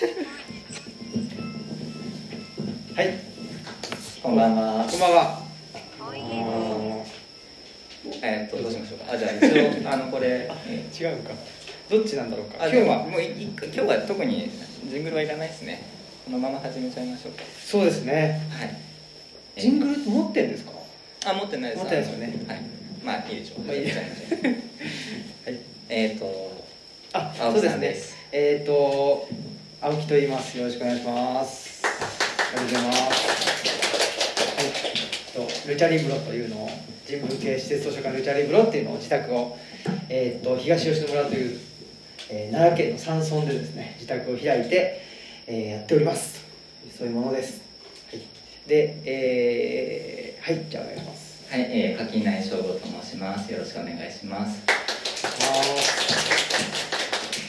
はいこんばんは。こんばんはえーっとどうしましょうか。あじゃあ一応あのこれ、え違うのかどっちなんだろうか今日はもう今日は特にジングルはいらないですね。このまま始めちゃいましょうか。そうですねはい。ジングル持ってんですか？あ持ってないです。持ってないですよねはい。まあいいでしょう。まあいはいえーっとあそうですね。えっ、ー、と青木と言います。よろしくお願いします。ありがとうございます。はいとルチャリブロというのを人文系施設図書館ルチャリブロっていうのを自宅を、えー、と東吉野村という、えー奈良県の山村でですね自宅を開いて、えーやっております。そういうものです、はい、で、えー、はいじゃあお願いします。はい、えー、垣内翔吾と申します。よろしくお願いします。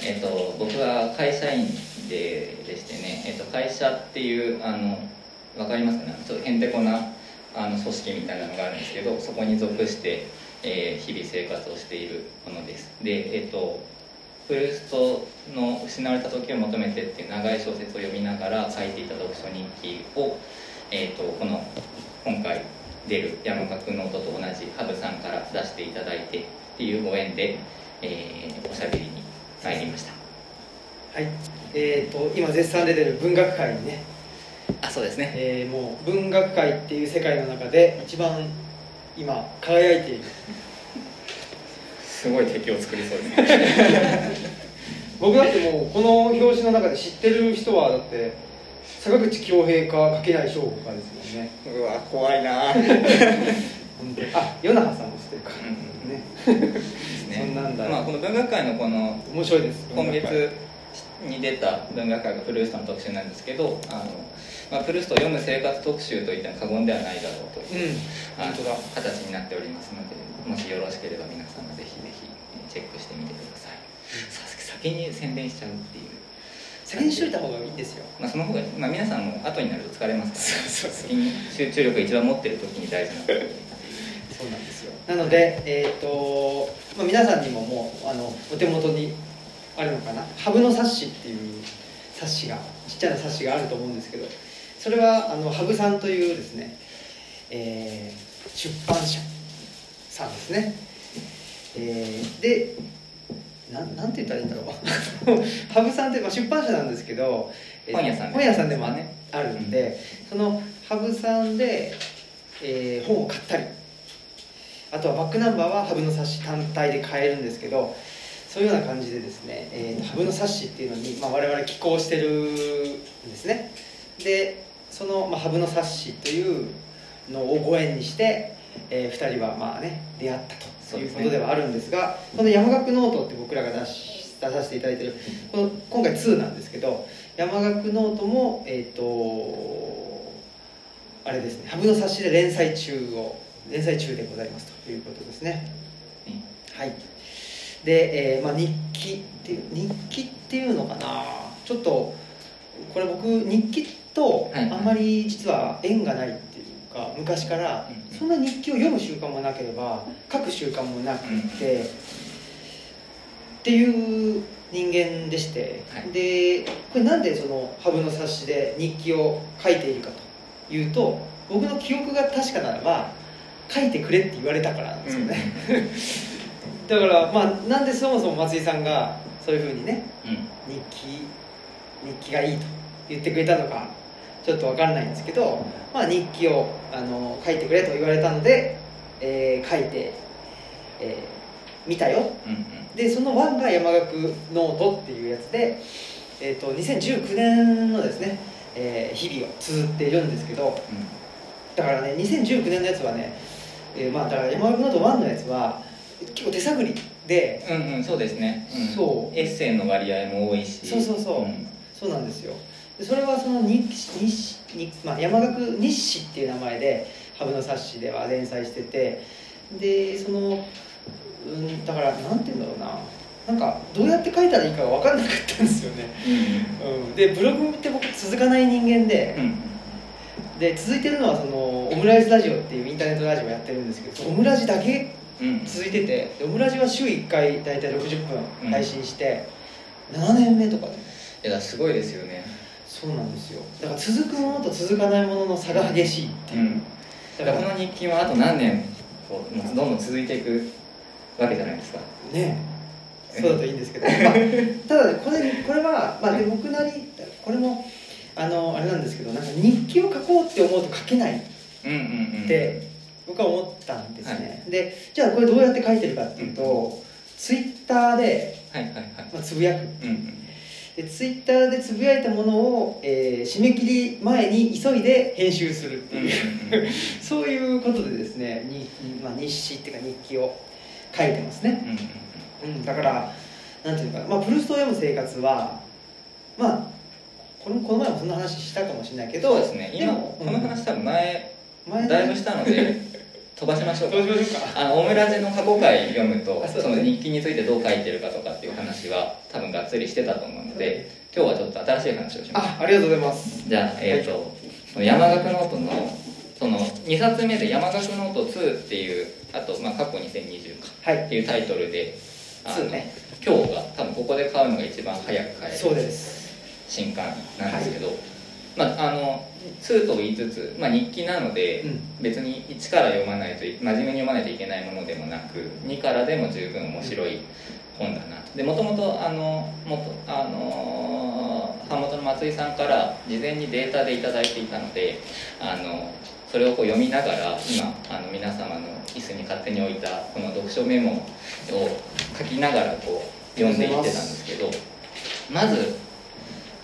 えっと、僕は会社員ででしてね、えっと、会社っていうあの分かりますかね？ちょっとへんてこなあの組織みたいなのがあるんですけどそこに属して、えー日々生活をしているものです。でえっとプルーストの「失われた時を求めて」っていう長い小説を読みながら書いていた読書日記を、えっとこの今回出る山學ノオトと同じハブさんから出していただいてっていうご縁で、えーおしゃべりに参りました。はい。えー、と今絶賛出てる文学界にね。あそうですね。えーもう文学界っていう世界の中で一番今輝いている。すごい敵を作りそうですね。僕だってもうこの表紙の中で知ってる人はだって坂口恭平か柿内翔吾かですもんね。うわ怖いな。あ与那覇さんも知ってるか、ね。そんなんだ。まあ、この文学界のこの面白いです。今文学界月に出た文学界がプルーストの特集なんですけどあの、まあ、プルーストを読む生活特集といっても過言ではないだろうという、うん。あの本当だ。形になっておりますのでもしよろしければ皆様ぜひぜひチェックしてみてください、さ先に宣伝しちゃうっていう。先にしといた方がいいんですよ。まあ、その方が、まあ、皆さんも後になると疲れますから、そうそうそう。先に集中力が一番持ってる時に大事なこと。そうなんですよ。なので、えーとまあ、皆さんにももうあのお手元にあるのかな「ハブの冊子」っていう冊子がちっちゃな冊子があると思うんですけどそれはあのハブさんというですね、えー出版社さんですね、えーでなんなんて言ったらいいんだろう。ハブさんって、まあ、出版社なんですけど、えー本屋さんで本屋さんでもねあるんで、そのハブさんで、えー本を買ったりあとはバックナンバーはハブの冊子単体で買えるんですけどそういうような感じでですね、えーハブの冊子っていうのに、まあ、我々寄稿してるんですね。でその、まあ、ハブの冊子というのをご縁にして、え2人はまあね出会ったということではあるんですがこの山學ノオトって僕らが出し出させていただいてるこの今回2なんですけど山岳ノートもえっ、とあれですねハブの冊子で連載中を連載中でございますということですね。はいで、えーまあ、日記っていう日記っていうのかな。ちょっとこれ僕日記とはいあんまり実は縁がないっていうか昔からうん。そんな日記を読む習慣もなければ書く習慣もなくて、っていう人間でして、はい。でこれなんでそのハブの冊子で日記を書いているかというと僕の記憶が確かならば書いてくれって言われたからなんですよね、だからまあなんでそもそも松井さんがそういうふうにねうん。日記日記がいいと言ってくれたのかちょっと分かんないんですけど、まあ、日記をあの書いてくれと言われたので、えー書いて、えー見たよ。うんうん。でその1が山學ノオトっていうやつで、えー、と2019年のですね、えー日々を綴っているんですけどだからね2019年のやつはね、えーまあだから山學ノオト1のやつは結構手探りで。うんうんそうですね、ん。そう。エッセイの割合も多いし。そうそうそう。ん。そうなんですよ。でそれはその日日日、まあ、山學日誌っていう名前で羽生の冊子では連載してて。でその、うん、だからなんて言うんだろうな。なんかどうやって書いたらいいかが分からなかったんですよね、うん、でブログって僕続かない人間で。うん。うんで続いてるのはそのオムライスラジオっていうインターネットラジオやってるんですけどオムラジだけうん続いててでオムラジは週1回大体60分配信して、7年目とかでいやすごいですよね。そうなんですよ。だから続くものと続かないものの差が激しいっていう、うん。だからこの日記はあと何年こうどんどん続いていくわけじゃないですか。ねそうだといいんですけど、まあ、ただねこれこれは、まあ、で僕なりこれもあのあれなんですけどなんか日記を書こうって思うと書けないっうんうんうん。て僕は思ったんですね、でじゃあこれどうやって書いてるかっていうと、ツイッターで、はいはいはい。まあ、つぶやく。うんうん。でツイッターでつぶやいたものを、えー締め切り前に急いで編集するってう。んうんいう、そういうことでですねに、まあ、日誌っていうか日記を書いてますね、うんうんうん、だからなんていうのかな、まあ、プルーストを読む生活はまあこのこの前もそんな話したかもしれないけどそうですね。今もこの話多分前前だいぶしたので 飛ばしましょうか。どうしましょうか。あのオムラジの過去回読むとあそね。その日記についてどう書いてるかとかっていう話は多分がっつりしてたと思うので今日はちょっと新しい話をします。あありがとうございます。じゃあえっ、と、その山學ノオトのその2冊目で「山學ノオト2」っていうあと、まあ、過去2020かはい。っていうタイトルであの2ね。今日が多分ここで買うのが一番早く買えるそうです。新刊なんですけど、まああの2と言いつつ、まあ、日記なので、うん。別に1から読まないとい真面目に読まないといけないものでもなく2からでも十分面白い本だなと。でもともとあのもとあの版元の松井さんから事前にデータで頂いていたのであのそれをこう読みながら今あの皆様の椅子に勝手に置いたこの読書メモを書きながらこう読んでいってたんですけどまず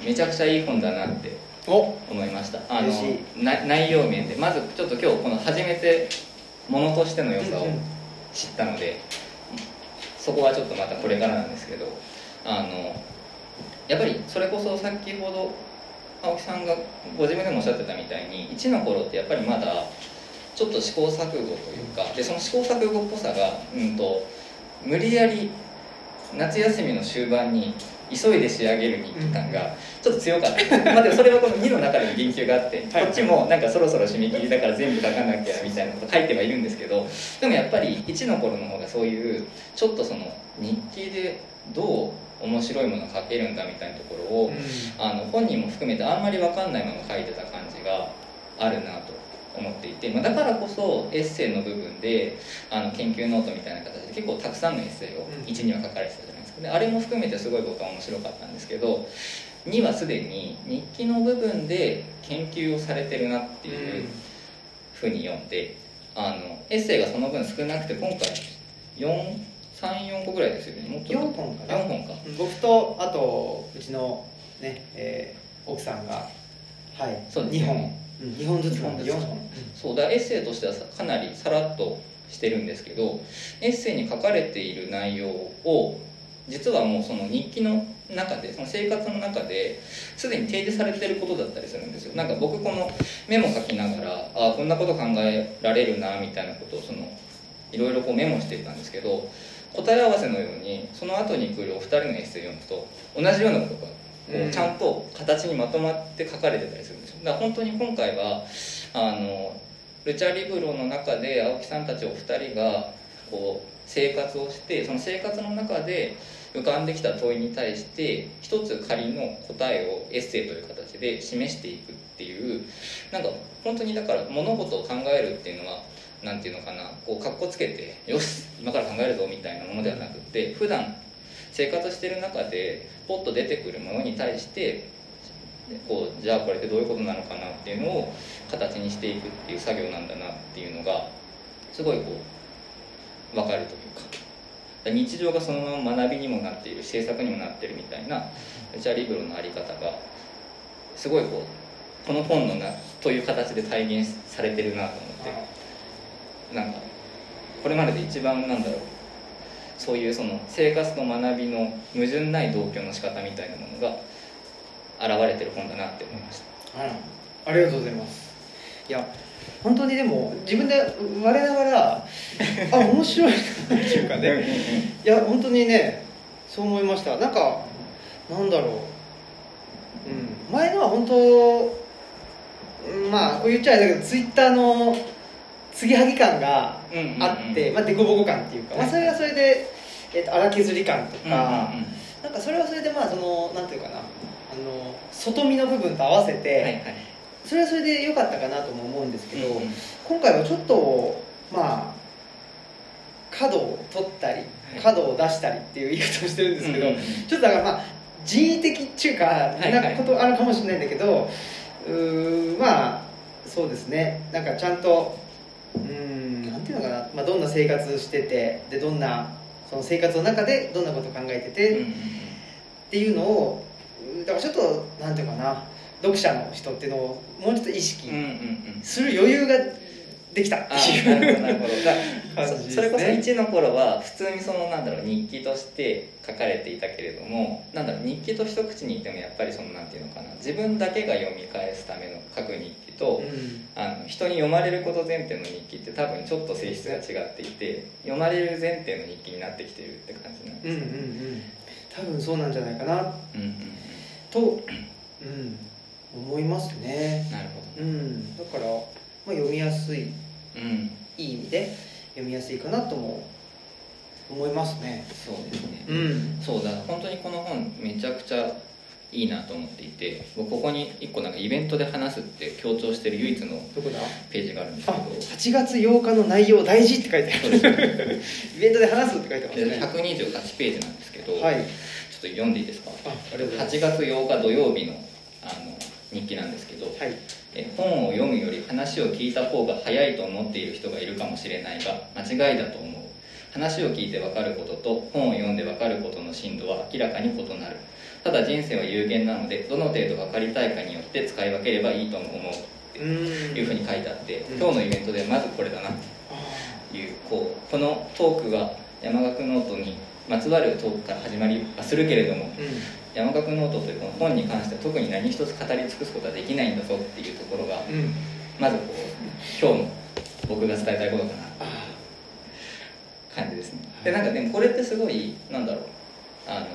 めちゃくちゃいい本だなってお思いました。あの内容面で。まずちょっと今日この初めてものとしての良さを知ったのでそこはちょっとまたこれからなんですけどあのやっぱりそれこそ先ほど青木さんがご自分でもおっしゃってたみたいに1の頃ってやっぱりまだちょっと試行錯誤というかでその試行錯誤っぽさが、うん、と無理やり夏休みの終盤に急いで仕上げる日記感がちょっと強かった、まあでもそれはこの2の中でも言及があって、はいこっちもなんかそろそろ締め切りだから全部書かなきゃみたいなこと書いてはいるんですけどでもやっぱり1の頃の方がそういうちょっとその日記でどう面白いものを書けるんだみたいなところを、あの本人も含めてあんまり分かんないまま書いてた感じがあるなと思っていて、まあ、だからこそエッセイの部分であの研究ノートみたいな形で結構たくさんのエッセイをうん。1には書かれてたであれも含めてすごい僕は面白かったんですけど2はすでに日記の部分で研究をされてるなっていうふうに読んであのエッセイがその分少なくて今回34個ぐらいですよね。もっと4本かな。4本か。僕とあとうちのね、えー奥さんがはい2そうですね。本、うん、2本ずつなんで4二本ずつ本、そうだエッセイとしてはさかなりさらっとしてるんですけどエッセイに書かれている内容を実はもうその日記の中でその生活の中ですでに提示されてることだったりするんですよ。なんか僕このメモ書きながらあこんなこと考えられるなみたいなことをそのいろいろこうメモしていたんですけど答え合わせのようにその後に来るお二人のエッセイを読むと同じようなことがこうん。うちゃんと形にまとまって書かれてたりするんですよ。だから本当に今回はあのルチャリブロの中で青木さんたちお二人がこう生活をしてその生活の中で浮かんできた問いに対して一つ仮の答えをエッセイという形で示していくっていうなんか本当にだから物事を考えるっていうのはなんていうのかなこうかっこつけてよし今から考えるぞみたいなものではなくて普段生活してる中でポッと出てくるものに対してこうじゃあこれってどういうことなのかなっていうのを形にしていくっていう作業なんだなっていうのがすごいこう分かるという日常がそのまま学びにもなっている制作にもなっているみたいなルチャリブロのあり方がすごいこうこの本のなという形で体現されてるなと思ってなんかこれまでで一番なんだろうそういうその生活と学びの矛盾ない同居の仕方みたいなものが現れてる本だなって思いました。あらありがとうございます。いや本当にでも自分で我ながらあ面白いなっていうかね。いや本当にねそう思いました。なんかなんだろう、うん、前のは本当うんまあこう言っちゃあれだけどツイッターの継ぎはぎ感がうんうんうん。あって、まあ、デコボコ感っていうか、まあ、それはそれで、えっと荒削り感とか、うんうんうん。なんかそれはそれでまあそのなんていうかな。あの外見の部分と合わせて、はいはいそれはそれで良かったかなとも思うんですけど、うんうん。今回はちょっとまあ角を取ったりい。角を出したりっていう言い方をしてるんですけど、うんうんうん。ちょっとだからまあ人為的っていうか、いはい。なことあるかもしれないんだけどうーまあそうですね。なんかちゃんとうーんなんていうのかな、まあ、どんな生活しててでどんなその生活の中でどんなこと考えてて、うんっていうのをうだからちょっとなんていうかな読者の人っていうのをもうちょっと意識うんうんうん。する余裕ができたってあいうなるほどなるほど。そそれこそ1の頃は普通にそのなんだろう日記として書かれていたけれどもなんだろう日記と一口に言ってもやっぱりそのなんていうのかな自分だけが読み返すための書く日記と、うん。あの人に読まれること前提の日記って多分ちょっと性質が違っていて読まれる前提の日記になってきてるって感じなんうんうんうですよねん。多分そうなんじゃないかな。うんうん。と、うん、思いますね。うんなるほうん。だから、まあ、読みやすいどうん。いい意味で読みやすいかなとも思いますね。そうですね。うん。そうだ。本当にこの本めちゃくちゃいいなと思っていて僕ここに1個なんかイベントで話すって強調してる唯一のページがあるんですあけど。8月8日の内容大事って書いてあそうです。ねるイベントで話すって書いてますね。128ページなんですけど、はい。ちょっと読んでいいですか？あありがとうございます。8月8日土曜日のあの日記なんですけど、はい。え本を読むより話を聞いた方が早いと思っている人がいるかもしれないが間違いだと思う。話を聞いて分かることと本を読んで分かることの深度は明らかに異なる。ただ人生は有限なのでどの程度分かりたいかによって使い分ければいいとも思う。ってうん。いうふうに書いてあって、うん。今日のイベントでまずこれだな。というこうこのトークが山學ノオトにまつわるトークから始まりはするけれどもうん山學ノオトというこの本に関しては特に何一つ語り尽くすことはできないんだぞっていうところがうん。まずこう今日の僕が伝えたいことかなあ感じですね。はい。でなんかでもこれってすごいなんだろうあの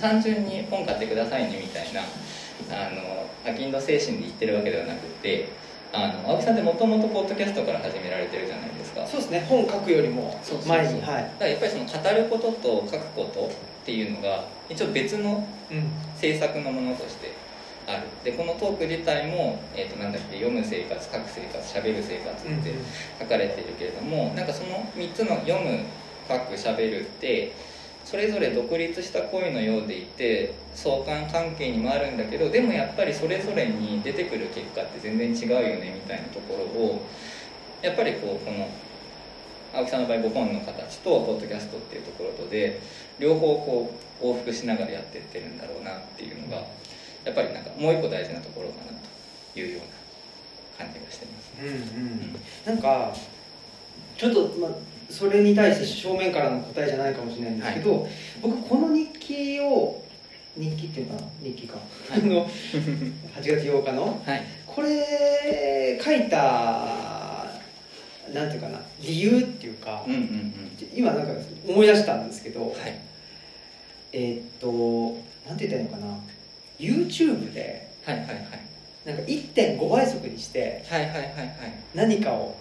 単純に本買ってくださいねみたいなあのアキンド精神で言ってるわけではなくてあの青木さんってもともとポッドキャストから始められてるじゃないですか。そうですね。本書くよりも前にはい。だからやっぱりその語ることと書くことっていうのが一応別のうん。制作のものとしてある。でこのトーク自体も、えー、となんだっけ読む生活書く生活喋る生活うんって書かれているけれども、なんかその3つの読む書く喋るってそれぞれ独立した行為のようでいて相関関係にもあるんだけどでもやっぱりそれぞれに出てくる結果って全然違うよねみたいなところをやっぱりこうこの青木さんの場合ご本の形とポッドキャストっていうところとで両方こう往復しながらやってってるんだろうなっていうのがやっぱりなんかもう一個大事なところかなというような感じがしてます。うんうん。なんかちょっと、まあ、それに対して正面からの答えじゃないかもしれないんですけど、僕この日記を日記っていうのかな日記か、あの 8月8日のはい、これ書いたなんていうかな理由っていうか、うんうんうん。今なんか思い出したんですけど、はい。えーっとなんて言ったらいいのかな YouTube ではいはいはい。なんか1.5倍速にしてはいはいはいはい。何かを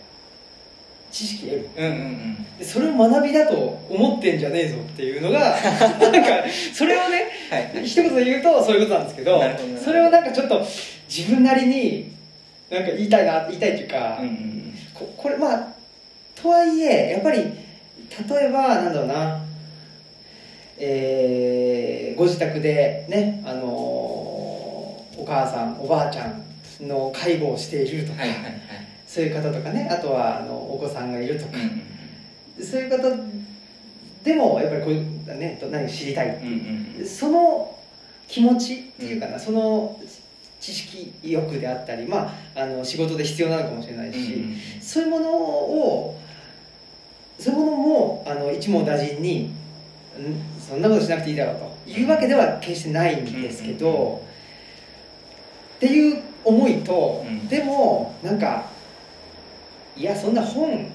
知識得る。うんうんうん。でそれを学びだと思ってんじゃねえぞっていうのが なんかそれをねはい。はい一言で言うとそういうことなんですけどそれをなんかちょっと自分なりになんか言いたいな言いたいっていうか、うんうんここれまあとはいえやっぱり例えばなんだろうな。えーご自宅でねあのーお母さんおばあちゃんの介護をしているとか、うんはいはいはい。そういう方とかねあとはあのお子さんがいるとかうん、うんそういう方でもやっぱりこういうね何か知りたい。うんうんその気持ちっていうかな、その知識欲であったり、まあ、あの仕事で必要なのかもしれないし、うんうんそういうものをそういうものもあの一網打尽にんそんなことしなくていいだろうと。いうわけでは決してないんですけど、うんうん。っていう思いと、うん。でもなんかいやそんな本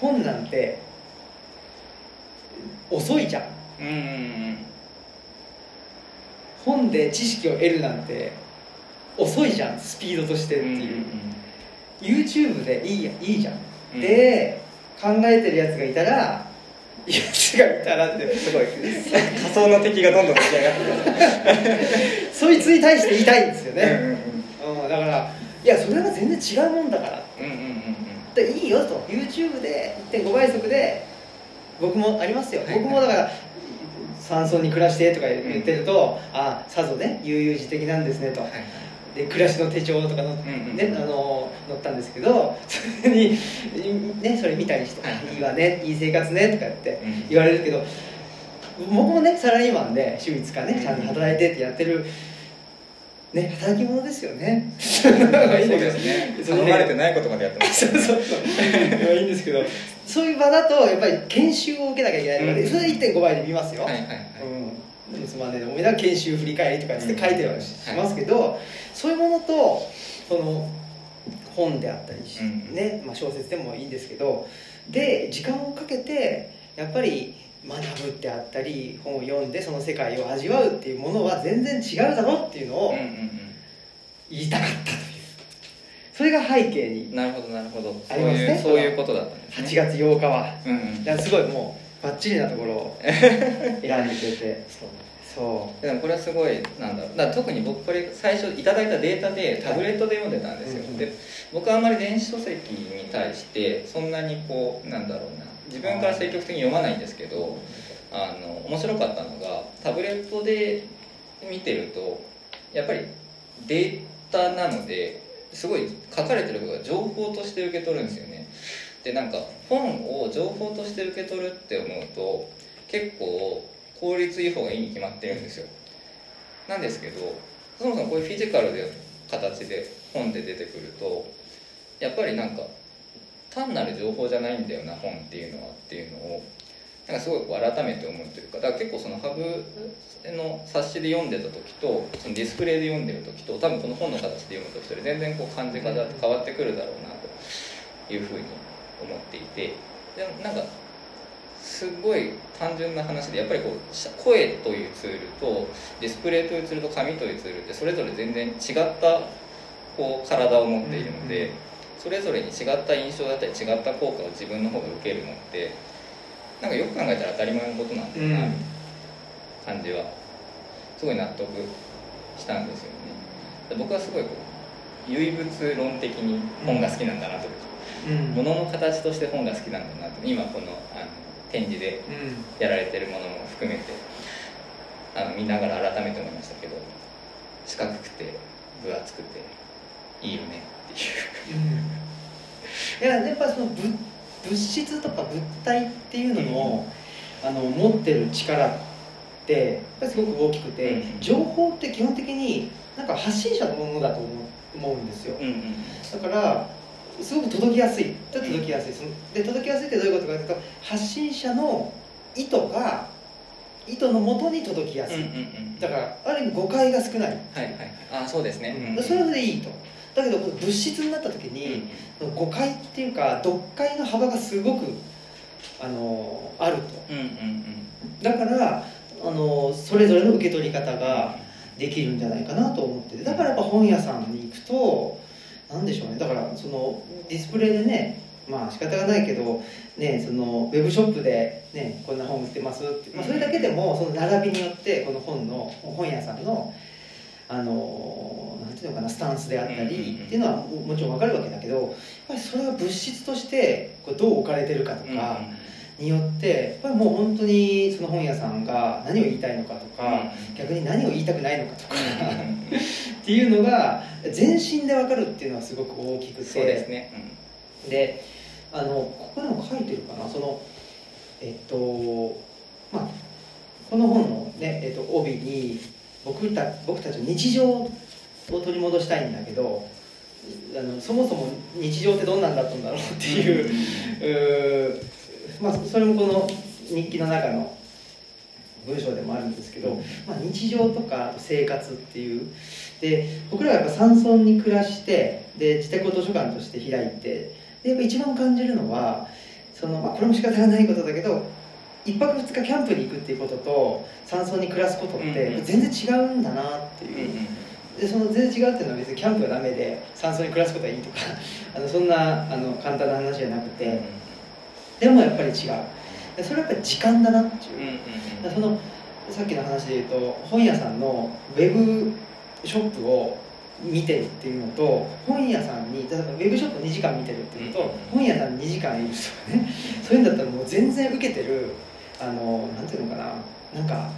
本なんて遅いじゃん。うんうんうん。本で知識を得るなんて遅いじゃんスピードとしてっていう、YouTube でいいやいいじゃん、うん。で考えてるやつがいたらやつがいたらってすごい。仮想の敵がどんどん出来上がってくる。そいつに対して言いたいんですよね、うんうんうん。だからいやそれは全然違うもんだから。うんうんうんうん。でいいよと。YouTube で1.5倍速で僕もありますよ、僕もだから山村に暮らしてとか言ってると、ああさぞね悠々自適なんですねと、はいはいで暮らしの手帳とかの、ねあの載ったんですけど それに、ね、それ見たりして「はいはい。いいわねいい生活ね」とか言ってうん言われるけど僕もねサラリーマンで週5日ねちゃんと働いてってやってる、ね、働き者ですよね。そうですね。頼まれてないことまでやってます。そうそうそう。いやいいんですけどそういう場だとやっぱり研修を受けなきゃいけないので、うんそれで1.5倍で見ますよ、はいはいはい。うん、つまんねえおめだ研修振り返りとかって書いてはしますけど、そういうものとその本であったりし、ねまあ、小説でもいいんですけどで時間をかけてやっぱり学ぶってあったり本を読んでその世界を味わうっていうものは全然違うだろっていうのを言いたかったというそれが背景になるほどなるほどそうありますねそういうことだったんですね8月8日はうんうんすごいもうバッチリなところを。選んでくれて。そう。そでもこれはすごいなんだろう。だから特に僕これ最初いただいたデータでタブレットで読んでたんですよ、うんで僕はあんまり電子書籍に対してそんなにこうなんだろうな。自分から積極的に読まないんですけどあの面白かったのがタブレットで見てるとやっぱりデータなのですごい書かれてることが情報として受け取るんですよねでなんか本を情報として受け取るって思うと結構効率いい方がいいに決まってるんですよ。なんですけどそもそもこういうフィジカルで形で本で出てくるとやっぱりなんか単なる情報じゃないんだよな本っていうのはっていうのをなんかすごい改めて思うというかだから結構そのハブの冊子で読んでた時とそのディスプレイで読んでる時と多分この本の形で読む時とで全然こう感じ方って変わってくるだろうなというふうに思っていてでもなんかすごい単純な話でやっぱりこうし声というツールとディスプレイというツールと紙というツールってそれぞれ全然違ったこう体を持っているので、うんそれぞれに違った印象だったり違った効果を自分の方が受けるのってなんかよく考えたら当たり前のことなんだよな、うん。感じはすごい納得したんですよね。で僕はすごいこう唯物論的に本が好きなんだなというか、う、うん。物の形として本が好きなんだなと。今このあの展示でうん。やられてるものも含めてあの見ながら改めて思いましたけど四角くて分厚くていいよねっていう。いややっぱその物物質とか物体っていうのの,、あの持ってる力ってやっぱりすごく大きくて、うん。情報って基本的になんか発信者のものだと思う思うんですよ。うんうん。だからすごく届きやすい。届きやすい。そので届きやすいってどういうことかというと発信者の意図が意図のもとに届きやすい、うんうんうんだからある意味誤解が少ない、はいはいあそうですね、うん。うんそれでいいと。だけど物質になった時に、誤解っていうか読解の幅がすごくあのあると。うんうんうん。だからあのそれぞれの受け取り方ができるんじゃないかなと思ってて。だからやっぱ本屋さんに行くとなんでしょうね。だからそのディスプレイでねまあ仕方がないけど、ね、そのウェブショップで、ね、こんな本売ってますって、まあ、それだけでもその並びによってこの本の本屋さんのあのなんていうのかなスタンスであったりっていうのはももちろん分かるわけだけどやっぱりそれが物質としてこうどう置かれてるかとうんうんかによってやっぱりもう本当にその本屋さんが何を言いたいのかとか逆に何を言いたくないのかとかっていうのが全身で分かるっていうのはすごく大きくて。そうですね、であのここでも書いてるかな。そのえっとまあこの本のね、えっと、帯に僕た僕たちの日常を取り戻したいんだけどあのそもそも日常ってどんなんだったんだろうっていううーまあ、それもこの日記の中の文章でもあるんですけど、まあ、日常とか生活っていう。で僕らはやっぱ山村に暮らしてで自宅を図書館として開いてでやっぱ一番感じるのはその、まあ、これも仕方がないことだけど一泊二日キャンプに行くっていうことと山村に暮らすことって全然違うんだなっていう。でその全然違うっていうのは別にキャンプがダメで山村に暮らすことはいいとかあのそんなあの簡単な話じゃなくてでもやっぱり違う。それはやっぱり時間だなっていう、うんうんだからそのさっきの話で言うと本屋さんのウェブショップを見てるっていうのと本屋さんに例えばウェブショップ2時間見てるっていうのと、うん本屋さんに2時間いるとかね。そういうんだったらもう全然受けてるあのなんていうのかな。なんか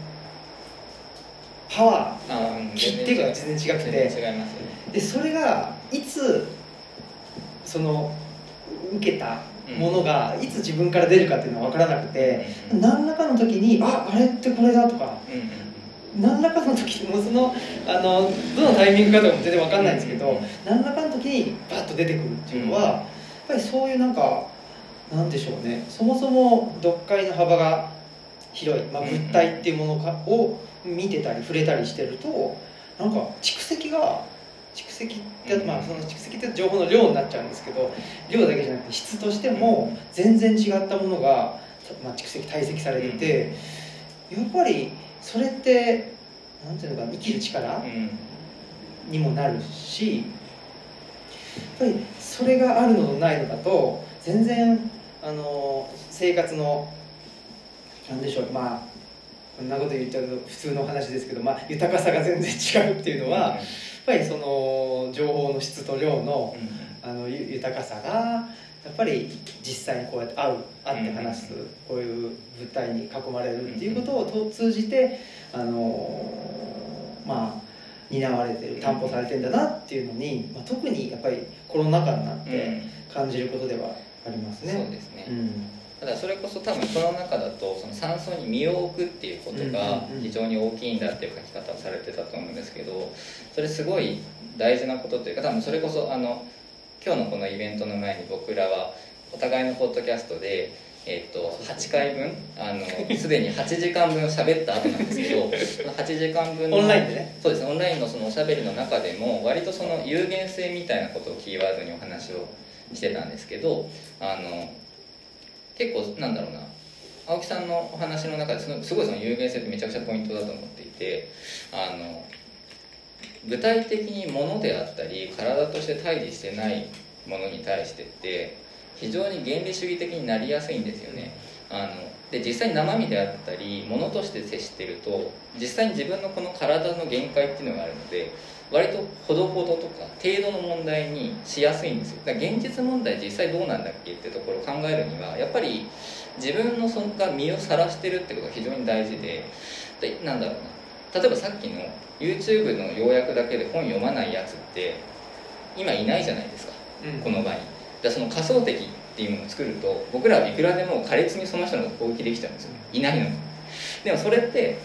パワあーうん切手が全然違くて。でそれがいつその受けたものがいつ自分から出るかっていうのは分からなくてうん。うん何らかの時にああれってこれだとかうん。うん何らかの時もうそのあのどのタイミングかとかも全然わかんないんですけど、うん。何らかの時にバッと出てくるっていうのは、うん。やっぱりそういうなんかなんでしょうね。そもそも読解の幅が広い、まあ、うん。物体っていうものかを見てたり触れたりしてるとなんか蓄積が蓄積って、うん。まあその蓄積って情報の量になっちゃうんですけど量だけじゃなくて質としても全然違ったものが、まあ、蓄積堆積されてて、やっぱりそれってなんていうのかな生きる力うん。にもなるしやっぱりそれがあるのとないのだと全然あの生活のなんでしょうまあこんなこと言っちゃうと普通の話ですけど、まあ、豊かさが全然違うっていうのはやっぱりその情報の質と量のうん。あのゆ豊かさがやっぱり実際にこうやって会う会って話す、うん。こういう物体に囲まれるっていうことをと通じてあのまあ担われてる担保されてんだなっていうのに、まあ、特にやっぱりコロナ禍になっうん。て感じることではありますね。そうですね、うんただそれこそ多分この中だとその山荘に身を置くっていうことが非常に大きいんだっていう書き方をされてたと思うんですけどそれすごい大事なことというか多分それこそあの今日のこのイベントの前に僕らはお互いのポッドキャストで、えっと8回分あの すでに8時間分喋った後なんですけどその8時間分のオンラインでね。そうですねオンラインのそのおしゃべりの中でも割とその有限性みたいなことをキーワードにお話をしてたんですけどあの結構なんだろうな。青木さんのお話の中ですごいその有限性ってめちゃくちゃポイントだと思っていてあの具体的に物であったり体として対峙してないものに対してって非常に原理主義的になりやすいんですよね。あので実際に生身であったり物として接してると実際に自分のこの体の限界っていうのがあるので割とほどほどとか程度の問題にしやすいんですよ。だから現実問題実際どうなんだっけってところを考えるにはやっぱり自分のそのが身をさらしてるってことが非常に大事ででなんだろうな。例えばさっきの YouTube の要約だけで本読まないやつって今いないじゃないですか。うん。この場に。だその仮想敵っていうのを作ると僕らはいくらでも苛烈にその人のこと攻撃できちゃうんですよいないのに。でもそれって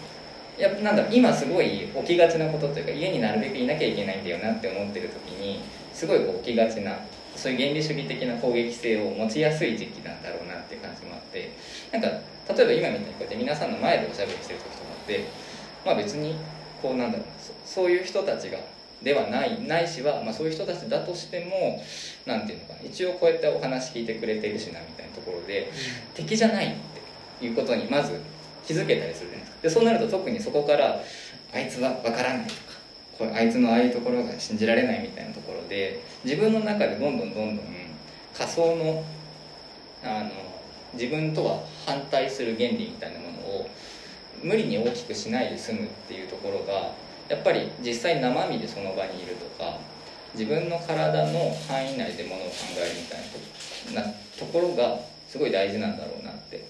やなんだ今すごい起きがちなことというか家になるべくいなきゃいけないんだよなって思ってる時にすごいこう起きがちなそういう原理主義的な攻撃性を持ちやすい時期なんだろうなっていう感じもあってなんか例えば今みたいにこうやって皆さんの前でおしゃべりしてる時とかってまあ別にこうなんだろうそういう人たちがではないないしは、まあ、そういう人たちだとしてもなんていうのかな一応こうやってお話聞いてくれてるしなみたいなところで敵じゃないっていうことにまず気づけたりするじゃないでそうなると特にそこからあいつは分からないとかこれあいつのああいうところが信じられないみたいなところで自分の中でどんどんどんどん仮想のあの自分とは反対する原理みたいなものを無理に大きくしないで済むっていうところがやっぱり実際生身でその場にいるとか自分の体の範囲内でものを考えるみたいなところがすごい大事なんだろうなって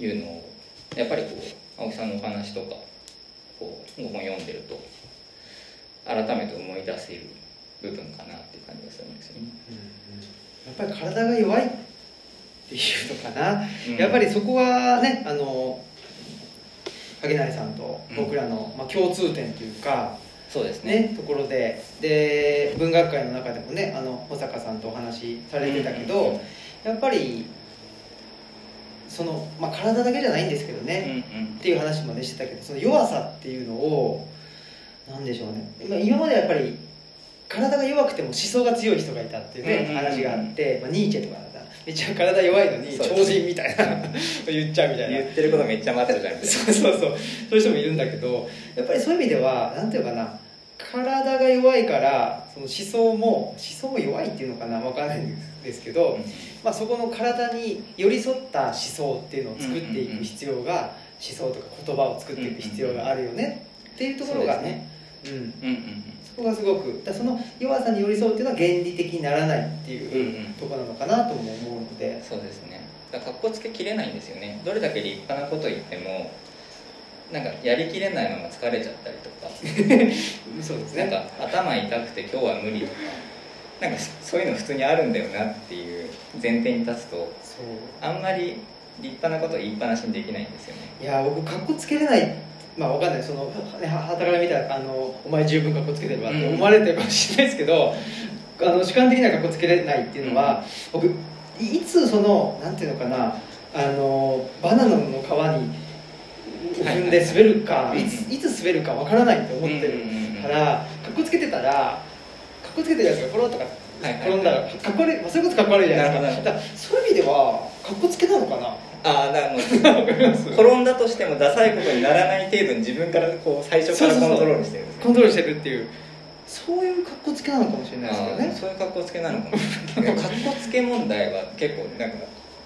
いうのをやっぱりこう青木さんのお話とかこうご本読んでると改めて思い出せる部分かなっていう感じがするんですよね。やっぱり体が弱いっていうのかな、うん。やっぱりそこはねあの影成さんと僕らの、まあ、共通点というか、そうですね。ね、ところでで文学界の中でもねあの保坂さんとお話しされてたけど、やっぱりその、まあ、体だけじゃないんですけどうんね、うん。っていう話もねしてたけどその弱さっていうのをなんでしょうね。まあ今まではやっぱり体が弱くても思想が強い人がいたっていうね、うんうんうん。話があって、まあ、ニーチェとかだったらめっちゃ体弱いのに超人みたいな 言っちゃうみたいな。言ってることめっちゃマッチョじゃんみたいな。そうそうそう。そういう人もいるんだけどやっぱりそういう意味ではなんていうかな体が弱いからその思想も思想も弱いっていうのかな分からないんですけど、まあ、そこの体に寄り添った思想っていうのを作っていく必要が、思想とか言葉を作っていく必要があるよねっていうところがね,、うん。うんうんそこがすごくだその弱さに寄り添うっていうのは原理的にならないっていうところなのかなとも思うので、そうですね。だから格好つけきれないんですよね。どれだけ立派なこと言ってもなんかやりきれないまま疲れちゃったりとか。そうですね。なんか頭痛くて今日は無理とか。なんかそういうの普通にあるんだよなっていう前提に立つとあんまり立派なこと言いっぱなしにできないんですよね。いや僕かっこつけれない。まあわかんない。そのねははたから見たらあのお前十分かっこつけてるわって思われてるかもしれないですけど、あの主観的にはかっこつけれないっていうのは、僕いつそのなんていうのかなあのバナナの皮に踏んで滑るか、はいい、ついつ滑るかわからないって思ってる。から、かっこつけてたらかっこつけてるやつがコロッとか転んだらかっこ悪い、まあ、そういうことかっこ悪いじゃないですか。だからそういう意味ではかっこつけなのかな？ああだからもう転んだとしてもダサいことにならない程度に自分からこう最初からコントロールしてるコントロールしてるっていう。そういう格好つけなのかもしれないですけどね。そういう格好つけなのかもしれない。格好つけ問題は結構なんか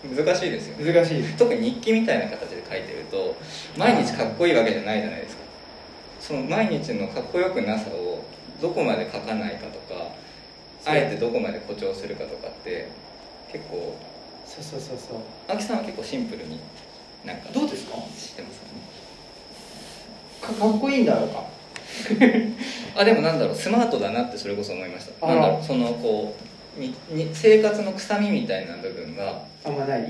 難しいですよね。難しい。特に日記みたいな形で書いてると毎日かっこいいわけじゃないじゃないですか。その毎日のかっこよくなさをどこまで書かないかとかあえてどこまで誇張するかとかって結構そうそうそうそう。青木さんは結構シンプルになんかどうですか？してますか？ねかかっこいいんだろうか。あでもなんだろうスマートだなってそれこそ思いました。なんだろうそのこうにに生活の臭みみたいな部分が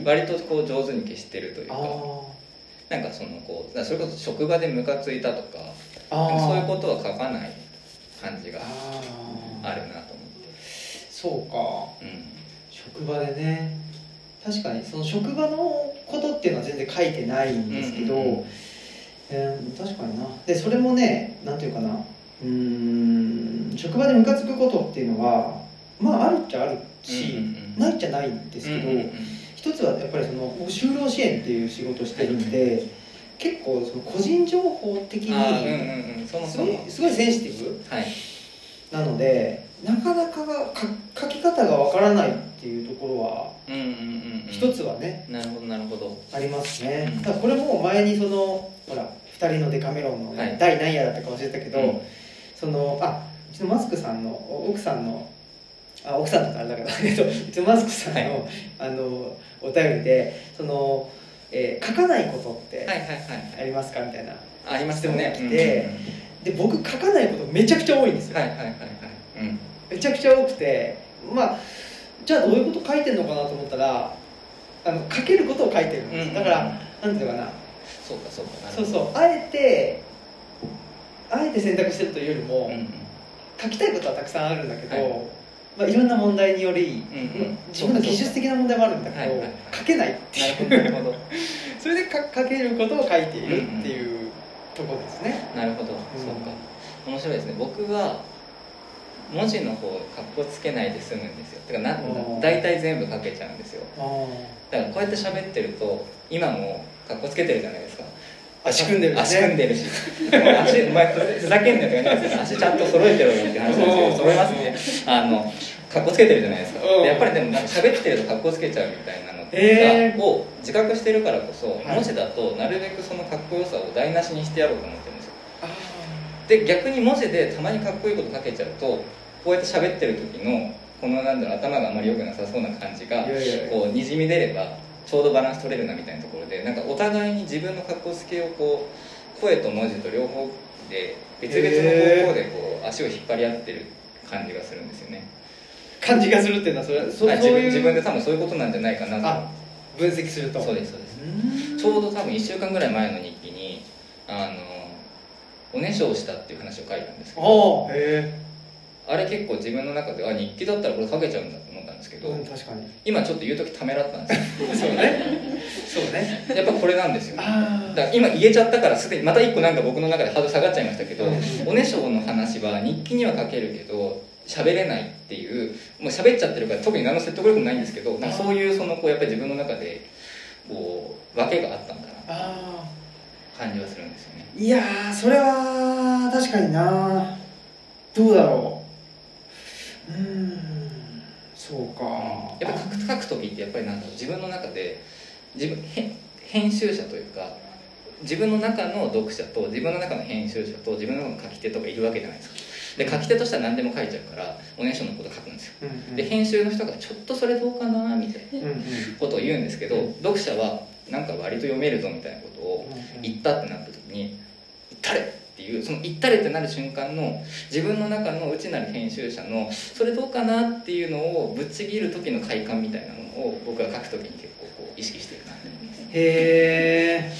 割とこう上手に消してるというあかーなんかそのこうそれこそ職場でムカついたとかそういうことは書かない感じがあるなと思って。そうか。うん。職場でね。確かにその職場のことっていうのは全然書いてないんですけど、うんうんうんえー確かにな。でそれもねなんていうかな。うーん職場でムカつくことっていうのはまああるっちゃあるし、うんうんうん。ないっちゃないんですけど、うんうんうん一つはやっぱりその僕就労支援っていう仕事をしてるんで、結構その個人情報的にすごいセンシティブはい。なのでなかなか書き方がわからないっていうところは一つはね、なるほどなるほど。ありますね、うん。ただこれも前にそのほら2人のデカメロンのはい。第何夜だったか忘れたけど、うん。そのあうちのマスクさんのお奥さんのあ奥さんだったらだけどえっとうちのマスクさんの,、はい。あのお便りでその、えー書かないことってはいはいはいありますかみたいな。ありますよね来てで僕書かないことめちゃくちゃ多いんですよ、はいはいはいはい。うん。めちゃくちゃ多くてまあじゃあどういうこと書いてるのかなと思ったらあの書けることを書いてるんです、うん。だからなんていうのかな。そうかそうか。そうそう。あえてあえて選択してるというよりも、うんうん。書きたいことはたくさんあるんだけど、はいいまあ、いろんな問題により、自分の技術的な問題もあるんだけど、書けないっていう。それでか書けることを書いているっていうところですね、なるほど、そうか。面白いですね。僕は文字の方かっこつけないで済むんですよ。てかな大体全部書けちゃうんですよ。あだからこうやって喋ってると今もかっこつけてるじゃないですか足組んでる足組んでるし。足お前ふざけんなよとか言うんですけど 足ちゃんと揃えてろよって話なんですけど揃えますね。あのかっこつけてるじゃないですか。やっぱりでもなんか喋ってるとかっこつけちゃうみたいなのを自覚してるからこそ、はい。文字だとなるべくそのかっこよさを台無しにしてやろうと思ってるんですよ。あで逆に文字でたまにかっこいいこと書けちゃうとこうやって喋ってる時のこのなんだろう頭があまり良くなさそうな感じがこうにじみ出ればちょうどバランス取れるなみたいなところでなんかお互いに自分の格好つけをこう声と文字と両方で別々の方向でこう足を引っ張り合ってる感じがするんですよね。感じがするっていうのはそれそあそういう自分自分で多分そういうことなんじゃないかなとあ分析すると。そうですそうです。ちょうど多分1週間ぐらい前の日記にあのおねしょをしたっていう話を書いたんですけどあれ結構自分の中であ日記だったらこれ書けちゃうんだったんですけえ、ど、うん、確かに。今ちょっと言う時ためらったんですよ。そうね。そうね。やっぱこれなんですよ。あだから今言えちゃったからすでにまた一個なんか僕の中でハードル下がっちゃいましたけど、うんおねしょの話は日記には書けるけど喋れないっていうもう喋っちゃってるから特に何の説得力もないんですけどなんかそういうそのこうやっぱり自分の中でこう訳があったんだな。あ感じはするんですよね。いやーそれは確かになどうだろう。うーんそうか。やっぱ書く書く時ってやっぱりなんだろう自分の中で自分へ編集者というか自分の中の読者と自分の中の編集者と自分の中の書き手とかいるわけじゃないですか。で書き手としては何でも書いちゃうからおねしょのこと書くんですよ。うんうん。で編集の人がちょっとそれどうかなみたいなうんうん。ことを言うんですけどうん。読者はなんか割と読めるぞみたいなことを言ったってなった時に「言ったれ!」っていうその「言ったれ!」ってなる瞬間の自分の中の内なる編集者のそれどうかなっていうのをぶっちぎる時の快感みたいなのを僕は書く時に結構こう意識してるなって思いますへえ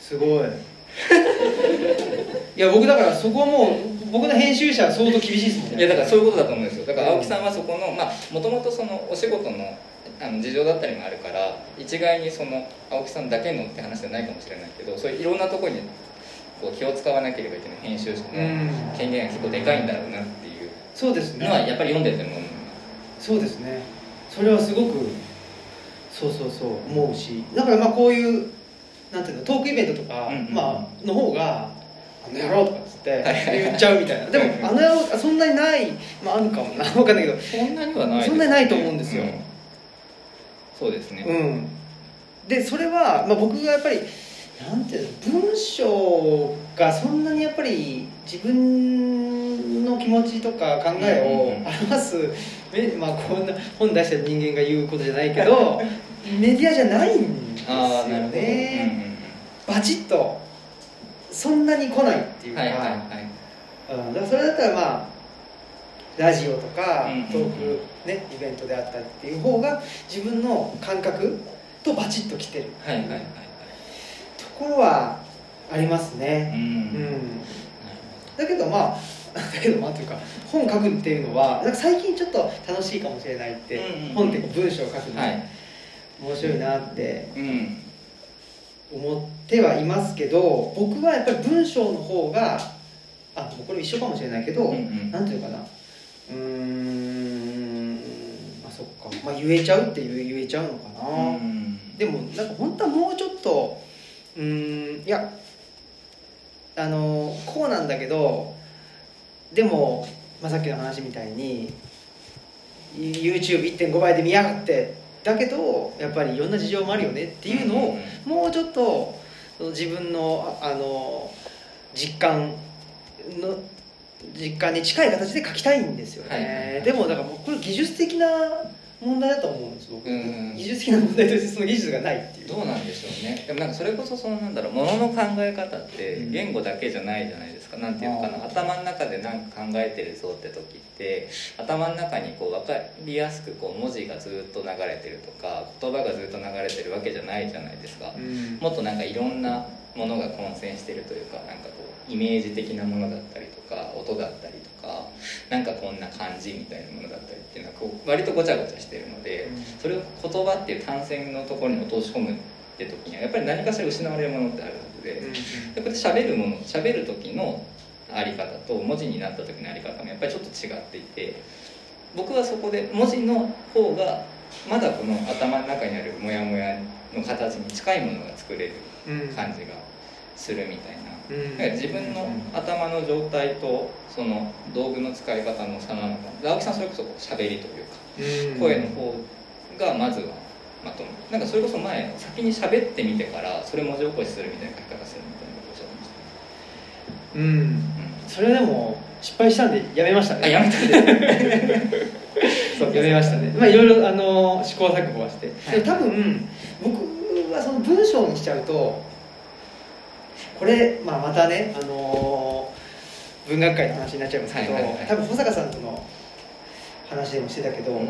すごい いや僕だからそこはもう僕の編集者は相当厳しいですもんねいやだからそういうことだと思うんですよだから青木さんはそこのまあもともとそのお仕事のあの事情だったりもあるから一概にその青木さんだけのって話じゃないかもしれないけどそういういろんなところにこう気を使わなければいけない編集者のうん。権限が結構でかいんだろうなっていうそうですね。のはやっぱり読んでてもそうですね。それはすごくそうそうそう思うし。だからまあこういうなんていうのトークイベントとか、うんうんまあの方が「あの野郎」とかっつって言っちゃうみたいな。でもうんうん。あの野郎あそんなにないまああるかもな。分かんないけどそんなにはないですそんなにないと思うんですよ。そうですね、うん。でそれは、まあ、僕がやっぱりなんていうの文章がそんなにやっぱり自分の気持ちとか考えうんうんうん。を表す、めまあ、こんな本出した人間が言うことじゃないけどメディアじゃないんですよああなるほど、ねバチッとそんなに来ないっていうか、うんうん、はいはいはい。うん、だからそれだったらまあラジオとかうんうんうん。トーク、ね、イベントであったりっていう方が自分の感覚とバチッと来てる。はいはいはいころはありますうね、うん。ん、だけどまあ だけどまあというか本書くっていうのはなんか最近ちょっと楽しいかもしれないって、うんうんうん。本ってこう文章を書くの、はい。面白いなってうん。思ってはいますけど僕はやっぱり文章の方があもうこれ一緒かもしれないけど、うんうん。なんていうのかな。うーんあそっか、まあ、言えちゃうっていう言えちゃうのかな、うん。でもなんか本当はもうちょっとうーんいやあのこうなんだけどでも、まあ、さっきの話みたいに YouTube1.5 倍で見やがってだけどやっぱりいろんな事情もあるよねっていうのを、もうちょっとその自分のああの実感の実感に近い形で書きたいんですよね、はいでもだからこれ技術的な問題だと思うんです僕、うん技術的な問題としてその技術がないっていう。どうなんでしょうね。でもなんかそれこそそのなんだろうものの考え方ってうん。言語だけじゃないじゃないですか。なんていうのかな。頭の中で何か考えてるぞって時って頭の中にこう分かりやすくこう文字がずっと流れてるとか言葉がずっと流れてるわけじゃないじゃないですか。うん。もっとなんかいろんなものが混戦してるというかなんかこうイメージ的なものだったりとか音だったりとかなんかこんな感じみたいなものだったりっていうのはこう割とごちゃごちゃしてるのでそれを言葉っていう単線のところに落とし込むって時にはやっぱり何かしら失われるものってあるはずでうやって喋るもの喋る時のあり方と文字になった時のあり方もやっぱりちょっと違っていて僕はそこで文字の方がまだこの頭の中にあるモヤモヤの形に近いものが作れるうん。感じがするみたいな。自分の頭の状態とその道具の使い方の差なのかで青木さんそれこそ喋りというかうん。声の方がまずはまとめなんかそれこそ前先に喋ってみてからそれ文字起こしするみたいな書き方するみたいなことをおっしゃってましうん。た、それでも失敗したんでやめましたね。あやめた。そ うやめましたね。まあいろいろあの試行錯誤はして、はい。でも多分僕はその文章にしちゃうとこれ、まあ、またね、あの文学界の話になっちゃいますけど、はいはいはい。多分保坂さんとの話でもしてたけど、うん。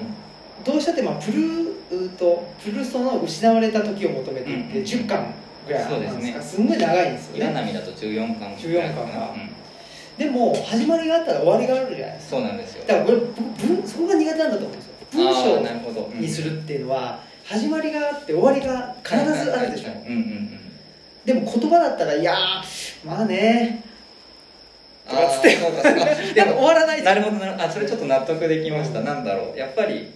どうしたってまあプルーとプルソの失われた時を求めていってうん10巻ぐらいあるんですか、そうですすんごい長いんですよね。岩波だと14巻14巻か。うん。でも始まりがあったら終わりがあるじゃないですか。そうなんですよ。だからこれ僕文そこが苦手なんだと思うんですよ。文章にするっていうのは始まりがあって終わりが必ずあるでしょ。はいはいはい。うんうんうんでも言葉だったらいやーまあね。あーつってでも終わらない。なるほどなるあそれちょっと納得できました、なんだろう。やっぱり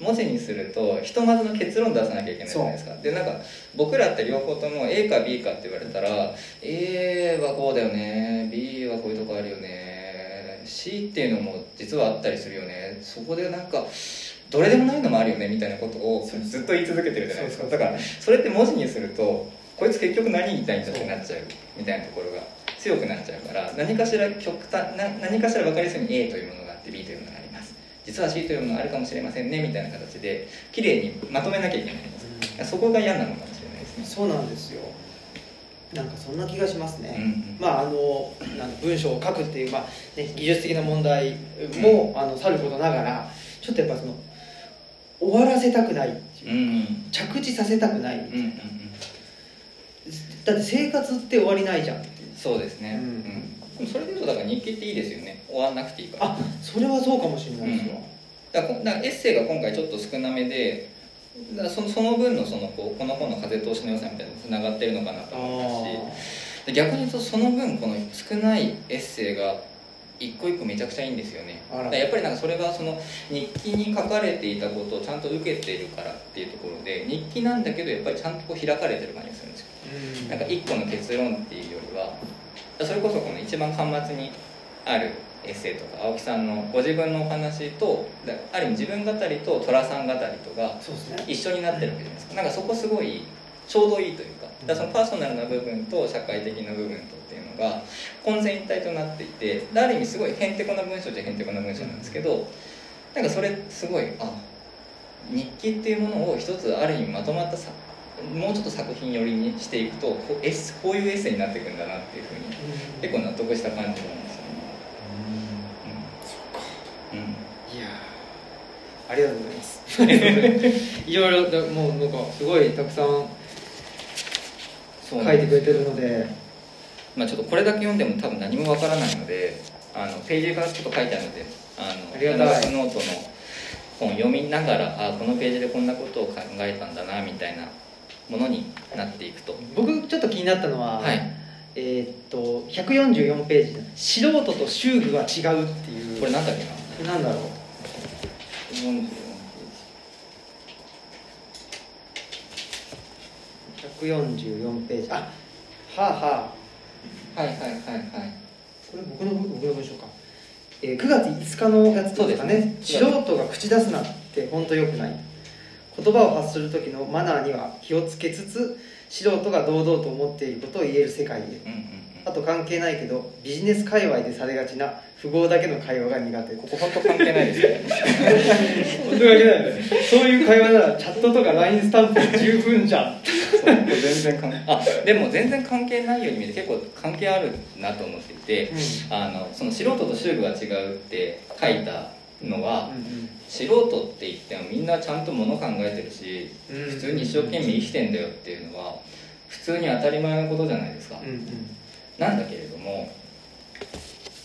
文字にするとひとまずの結論出さなきゃいけないじゃないですか。でなんか僕らって両方とも A か B かって言われたら A はこうだよね。B はこういうとこあるよね。C っていうのも実はあったりするよね。そこでなんかどれでもないのもあるよねみたいなことをずっと言い続けてるじゃないですか。だからそれって文字にするとこいつ結局何言いたいんだってなっちゃうみたいなところが強くなっちゃうから何かしら極端な何かしら分かりやすいに A というものがあって B というものがあります。実は C というものがあるかもしれませんねみたいな形で綺麗にまとめなきゃいけないんです、そこが嫌なのかもしれないですね。そうなんですよ。なんかそんな気がしますね、うんうん。まああのなんだ文章を書くっていう、まあね、技術的な問題も、あのさることながらちょっとやっぱその終わらせたくないってうんいうう、ん。着地させたくない、うんうんうんだって生活って終わりないじゃん。そうですね、うん。うん。それで言うとだから日記っていいですよね。終わんなくていいから。あそれはそうかもしれないですよ、だからこだからエッセイが今回ちょっと少なめでだそのその分のそのこうこの本の風通しの良さみたいなつながってるのかなと思いますしで逆に言うとその分この少ないエッセイが一個一個めちゃくちゃいいんですよね。あら。だからやっぱりなんかそれはその日記に書かれていたことをちゃんと受けてるからっていうところで日記なんだけどやっぱりちゃんとこう開かれてる感じがするんですよ。うんなんか一個の結論っていうよりはそれこそこの一番端末にあるエッセイとか青木さんのご自分のお話とだある意味自分語りと寅さん語りとが一緒になってるわけじゃないですか。なんかそこすごいちょうどいいというかだそのパーソナルな部分と社会的な部分とっていうのが混然一体となっていてである意味すごいへんてこな文章じゃへんてこな文章なんですけどなんかそれすごいあ日記っていうものを一つある意味まとまったさもうちょっと作品寄りにしていくとこうエッセこういうエッセイになっていくんだなっていうふうに結構納得した感じなんで。すよね。うん。うん。いやー。ありがとうございます。いろいろだもうなんかすごいたくさん書いてくれてるので。まあ、ちょっとこれだけ読んでも多分何もわからないのであのページがちょっと書いてあるのであのありがたい。ノートの本読みながらあこのページでこんなことを考えたんだなみたいなものになっていくと。僕ちょっと気になったのは、はい。えーっと144ページ「素人と修具は違う」っていう。これなんだっけな？なんだろう。44 144ページ。あはあはあ。はいはいはいはい。これ僕の僕の文章か、えー9月5日のやつですかね。素人が口出すなって本当良くない言葉を発する時のマナーには気をつけつつ素人が堂々と思っていることを言える世界へ。うんうんうん。あと関係ないけどビジネス界隈でされがちな富豪だけの会話が苦手。ここ本当関係ないですね。本当に関係ない。そういう会話ならチャットとか LINE スタンプで十分じゃん。全然関係あでも全然関係ないように見えて結構関係あるなと思っていて、あのその素人と修具は違うって書いたのは、素人って言ってもみんなちゃんともの考えてるしうん。普通に一生懸命生きてんだよっていうのは普通に当たり前のことじゃないですか、うんうん。なんだけれども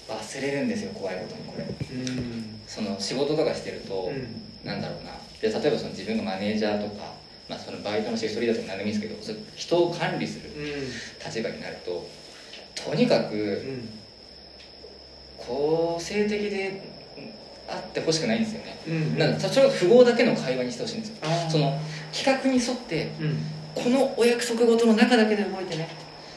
忘れるんですよ怖いことにこれ。うん。その仕事とかしてると、うん。なんだろうな。で例えばその自分がマネージャーとか、まあ、そのバイトのシフトリーダーとか何でもいいんですけど人を管理するうん。立場になるととにかくうん。個性的であってほしくないんですよね。うんなんかそれが富豪だけの会話にしてほしいんですよ。その企画に沿ってうん。このお約束事の中だけで動いてね。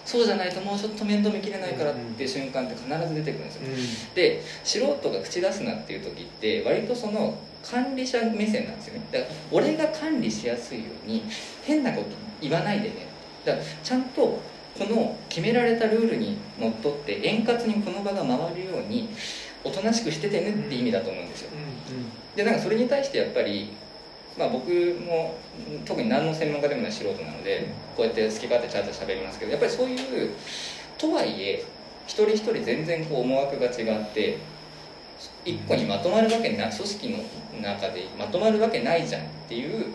そうじゃないともうちょっと面倒見きれないからっていう瞬間って必ず出てくるんですよ。で素人が口出すなっていう時って割とその管理者目線なんですよね。だから俺が管理しやすいように変なこと言わないでね。だからちゃんとこの決められたルールにのっとって円滑にこの場が回るようにおとなしくしててねって意味だと思うんですよ。でなんかそれに対してやっぱりまあ僕も特に何の専門家でもない素人なのでこうやって好き勝手ちゃんと喋りますけどやっぱりそういうとはいえ一人一人全然こう思惑が違って一個にまとまるわけな組織の中でまとまるわけないじゃんっていう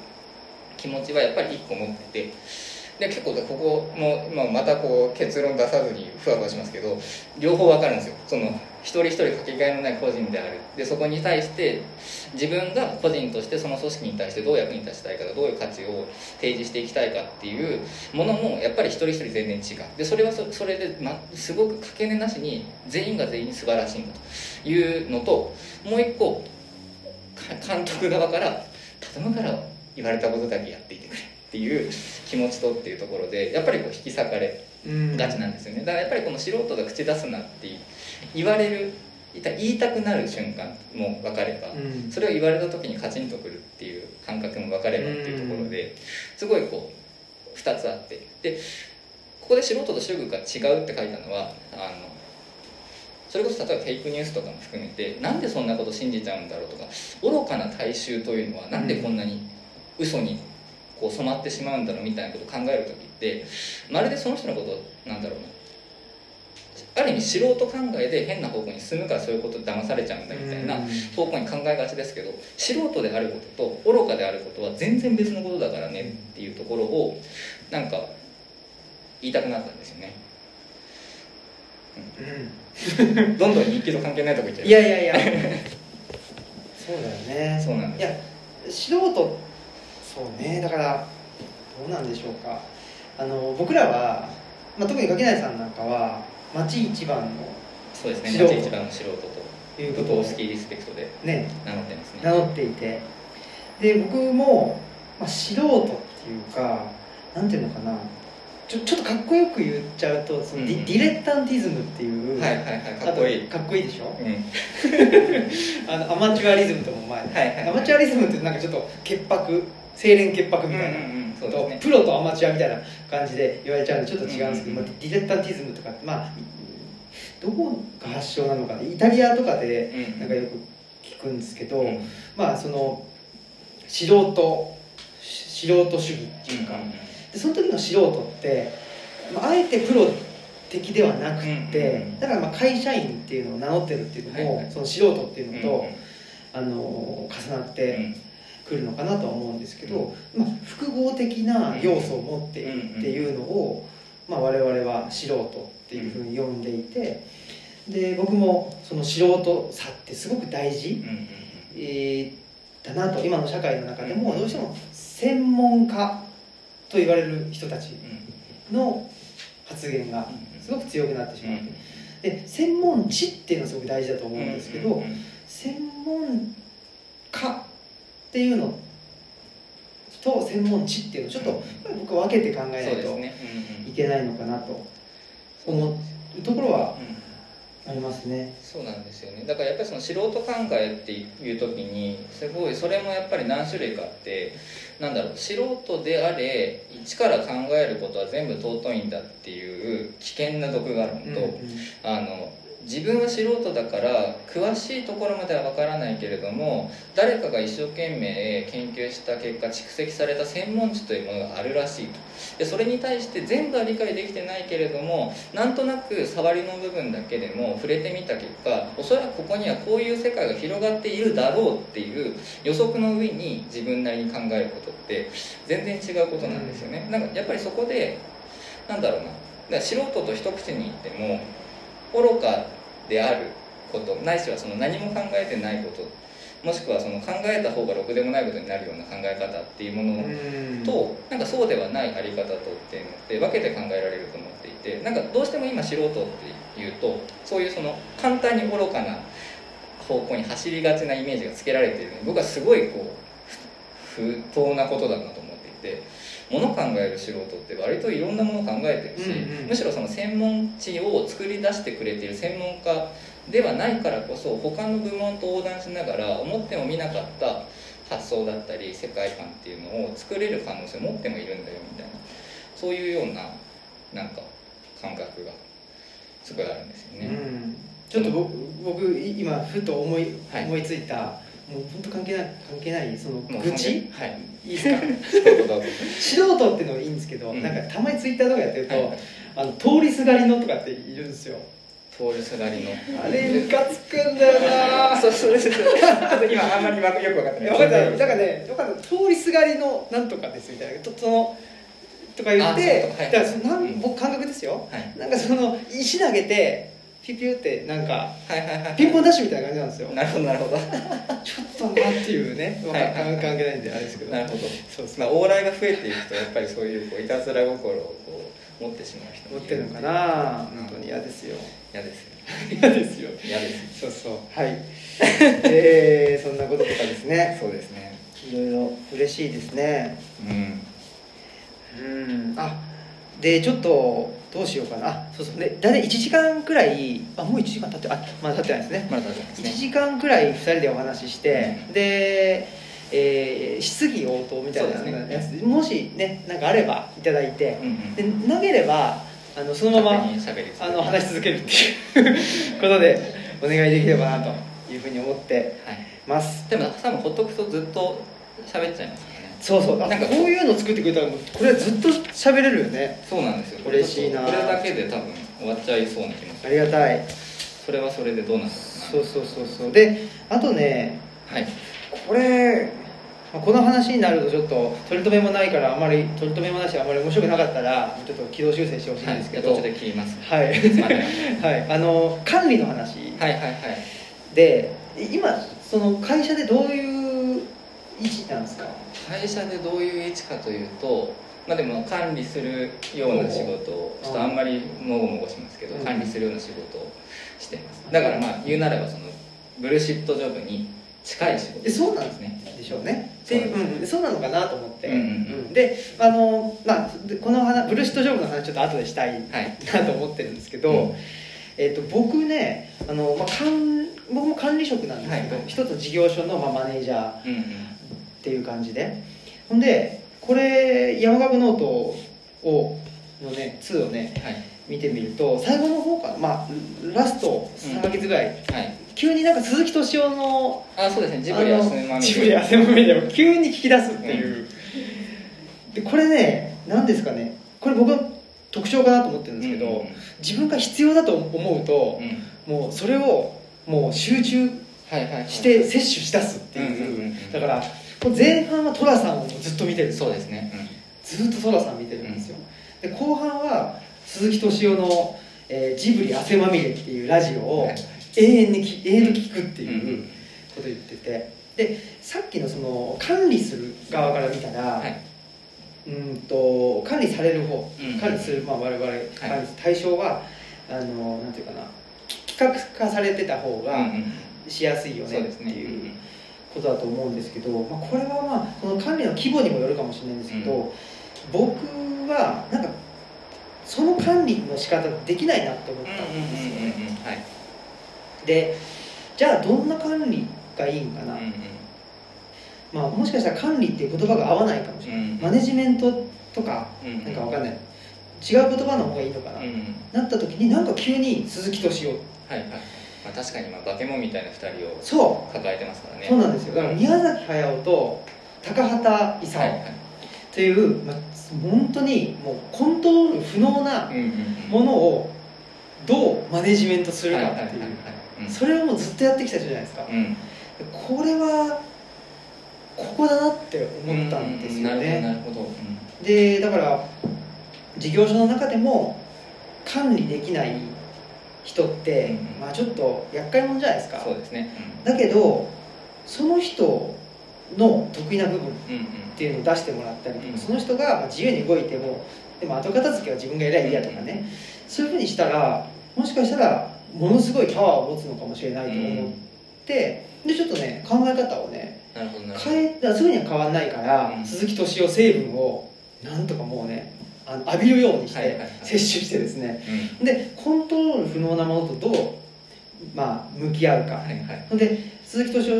気持ちはやっぱり一個持っててで結構ここも、まあ、またこう結論出さずにふわふわしますけど両方わかるんですよ。その一人一人かけがえのない個人である。でそこに対して自分が個人としてその組織に対してどう役に立ちたいかどういう価値を提示していきたいかっていうものもやっぱり一人一人全然違う。でそれはそれで、ま、すごくかけねなしに全員が全員素晴らしいんだというのともう一個監督側から頼むから言われたことだけやっていてくれっていう気持ちとっていうところでやっぱりこう引き裂かれがちなんですよね。だからやっぱりこの素人が口出すなって言われる言いたくなる瞬間も分かれば、うん。それを言われた時にカチンとくるっていう感覚も分かればっていうところですごいこう2つあって。でここで素人と主義が違うって書いたのはあのそれこそ例えばフェイクニュースとかも含めてなんでそんなこと信じちゃうんだろうとか愚かな大衆というのはなんでこんなに嘘にこう染まってしまうんだろうみたいなことを考える時ってまるでその人のことなんだろうなある意味素人考えで変な方向に進むからそういうことで騙されちゃうんだみたいなうん。方向に考えがちですけど素人であることと愚かであることは全然別のことだからねっていうところをなんか言いたくなったんですよね。うん。どんどん日記と関係ないとこ行っちゃう。いやいやいや。そうだよね。そうなんです。いや素人そうね。だからどうなんでしょうか。あの僕らは、まあ、特に垣内さんなんかは町一番のそうですね町一番の素人ということを武藤スキーリスペクトでね。名乗ってますね。名乗っていて。で僕も、まあ、素人っていうかなんていうのかな。ちょちょっとかっこよく言っちゃうとそのディ,、ディレッタンティズムっていう、はいはいはいかっこいい。かっこいいでしょ？うん。あのアマチュアリズムとも前、はいはい。アマチュアリズムってなんかちょっと潔白清廉潔白みたいな、うんうんうプロとアマチュアみたいな感じで言われちゃうんでちょっと違うんですけど、まあ、ディレッタンティズムとかってまあどこが発祥なのかなイタリアとかでうんなんかよく聞くんですけど、うん。まあその素人し素人主義っていうか、でその時の素人って、まあ、あえてプロ的ではなくって、だからまあ会社員っていうのを名乗ってるっていうのも、はいはい。その素人っていうのと、うんあの重なっうてんくるのかなとは思うんですけど、まあ、複合的な要素を持っているっていうのを、まあ、我々は素人っていうふうに呼んでいてで僕もその素人さってすごく大事、えーだなと今の社会の中でもどうしても専門家と言われる人たちうん。の発言がうんすごく強くなってしうんまってで専門知っていうのはすごく大事だと思うんですけど、専門家っていうの。と専門知っていうの。をちょっと僕は分けて考えないといけないのかなと。思う。ところはうん。うんありますね。そうなんですよね。だからやっぱりその素人考えっていう時にすごいそれもやっぱり何種類かあってなんだろう素人であれ一から考えることは全部尊いんだっていう危険な毒があるのと、あの自分は素人だから詳しいところまでは分からないけれども誰かが一生懸命研究した結果蓄積された専門知というものがあるらしいと。でそれに対して全部は理解できてないけれどもなんとなく触りの部分だけでも触れてみた結果おそらくここにはこういう世界が広がっているだろうっていう予測の上に自分なりに考えることって全然違うことなんですよね。なんかやっぱりそこでなんだろうな。だから素人と一口に言っても愚かであること。ないしはその何も考えてないこと。もしくはその考えた方がろくでもないことになるような考え方っていうものうん。となんかそうではないあり方とっていうのって分けて考えられると思っていてなんかどうしても今素人っていうとそういうその簡単に愚かな方向に走りがちなイメージがつけられているのに僕はすごいこう不不当なことだなと思っていて物考える素人って割といろんなものを考えてるし、うんうん。むしろその専門知を作り出してくれている専門家ではないからこそ他の部門と横断しながら思ってもみなかった発想だったり世界観っていうのを作れる可能性を持ってもいるんだよみたいなそういうようななんか感覚がすごいあるんですようね。ん。ちょっと僕今ふと思い,、はい。思いついたもう本当関係ない関係ないその愚痴？はい。いいですか？素人っていうのはいいんですけど、うん。なんかたまにツイッターとかやってると、はいあの通りすがりのとかっているんですよ。通りすがりの。あれムカつくんだよな。そうそうそう今あんまりよく分かってない。分かっただからね分かった通りすがりのなんとかですみたいな。とそのとか言ってはいだからそのなん。僕感覚ですよ。はい。なんかその石投げてピュピュってなんかピンポンダッシュみたいな感じなんですよ。なるほどなるほど。ちょっとなっていうね、わ かはいはい。はい関係ないんであれですけど。なるほど。そうまあ往来が増えていくとやっぱりそういうこういたずら心をこう持ってしまう人もい持ってるのかな。うん本当に嫌ですよ。嫌ですよ。嫌ですよ。嫌ですそうそう。はい。えー、そんなこととかですね。そうですね。いろいろ嬉しいですね。うん。うん。あでちょっとどうしようかな。あそうそう。で大体1時間くらいあもう1時間経ってあまだ経ってないですね。まだ大丈夫です1ね時間くらい2人でお話しして、で、えー質疑応答みたいなねやつでもしねなんかあればいただいてうんうん。でなければあのそのままあの話し続けるっていうことでお願いできればなというふうに思ってはい。ます。でも多分ほっとくとずっと喋っちゃいますそうそう。あなんかこういうの作ってくれたらこれはずっと喋れるよね。そうなんですよ。嬉しいな。これだけで多分終わっちゃいそうな気もすあるりがたい。それはそれでどうなのかな。そうそうそうそう。であとねはい。これまあこの話になるとちょっと取り留めもないからあまり取り留めもなしあまり面白くなかったらちょっと軌道修正してほしいんですけど。はい、で切ります。はい、はい、あの管理の話。はいはいはい。で今その会社でどういう位置なんですか？会社でどういう位置かというとまあでも管理するような仕事をちょっとあんまりもごもごしますけど、うん。管理するような仕事をしています。だからまあ言うならばそのブルシットジョブに近い仕事えそうなんですね。でしょうね。っていうそうなのかなと思って、うんうんうん。であの、まあ、でこの話ブルシットジョブの話ちょっと後でしたいはい。なと思ってるんですけど、うん。えっと僕ねあの、まあ、管僕も管理職なんですけど、はいはい。一つ事業所の、まあ、マネージャーっていう感じで。ほんでこれ山學ノオトをのね2をねはい。見てみると最後の方かな。まあラスト3ヶ月ぐらい、はい。急になんか鈴木敏夫のあそうですね。ジブリ汗まみれ。ジブリ汗まみれを 急に聞き出すっていう、でこれね何ですかね。これ僕の特徴かなと思ってるんですけど、うんうん自分が必要だと思うとう、ん。もうそれをもう集中して摂取し出すっていう,、うんうんうんうん。だから前半は寅さんをずっと見てるそうですね。ずっと寅さん見てるんですよ、で後半は鈴木敏夫の、えージブリ汗まみれ」っていうラジオをはい。永遠にき永遠と聞くってうんいうことを言ってて。でさっきのその管理する側から見たら、はい。うんと管理される方、うん管理する、まあ、我々管理対象はあのなんていうかな。き企画化されてた方がうんうん。しやすいよねってですね。いうことだと思うんですけど、まあ、これはまあその管理の規模にもよるかもしれないんですけど、うん。僕はなんかその管理の仕方できないなって思ったんですよね、うんうんうんうんはい。でじゃあどんな管理がいいんかな、うんうん。まあ、もしかしたら管理っていう言葉が合わないかもしれない、うんマネジメントとかうん。なんかわかんない。違う言葉の方がいいのかな、うんうん。なった時になんか急に鈴木敏夫。はいはい、まあ、確かにまあ化け物みたいな2人をそ抱えてますからね。うそうなんですよ。だから宮崎駿と高畑勲はいはい。という、まあ、本当にもうコントロール不能なうんうんうん。ものをどうマネジメントするかっていう。はいそれをもうずっとやってきた人じゃないですか。うん。うんこれはここだなって思ったんですようんなるほどねなるほど、でだから事業所の中でも管理できない人って、うん。まあ、ちょっと厄介者じゃないですか。そうですね。だけどその人の得意な部分っうんうん。うんていうのを出してもらったりとか、うん。その人がまあ自由に動いてもでも後片付けは自分がやりゃいいやとかね、そういうふうにしたらもしかしたらものすごいパワーを持つのかもしれないと思って、でちょっとね考え方をね変えだからすぐには変わらないから、うん。鈴木敏夫成分をなんとかもうねあの浴びるようにして摂取してですね、でコントロール不能なものとどう、まあ、向き合うか、うんはいはい。で鈴木敏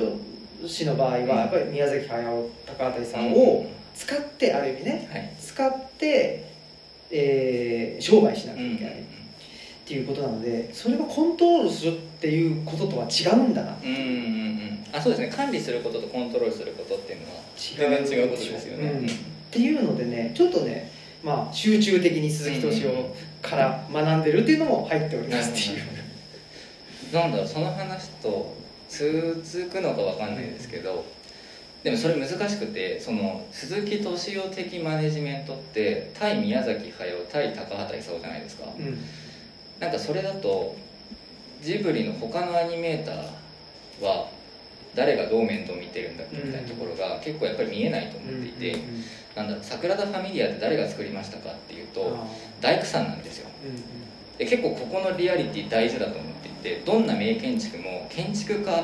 夫氏の場合はやっぱり宮崎駿高畑さんを使ってある意味ねはい。使って、えー商売しなきゃいけないっていうことなのでそれがコントロールするっていうこととは違うんだな。うんうんうん。うんあそうですね。管理することとコントロールすることっていうのは全然違うことですよね、うん。っていうのでねちょっとねまあ集中的に鈴木敏夫から学んでるっていうのも入っておりますっていう。なんだろうその話と続くのかわかんないですけどでもそれ難しくてその鈴木敏夫的マネジメントって対宮崎駿対高畑勲じゃないですか。うん。なんかそれだとジブリの他のアニメーターは誰がどう面倒見てるんだっけみたいなところが結構やっぱり見えないと思っていて、うんうんなんだろう桜田ファミリアって誰が作りましたかっていうとあ大工さんなんですよ。ーうんうん。で結構ここのリアリティ大事だと思っていてどんな名建築も建築家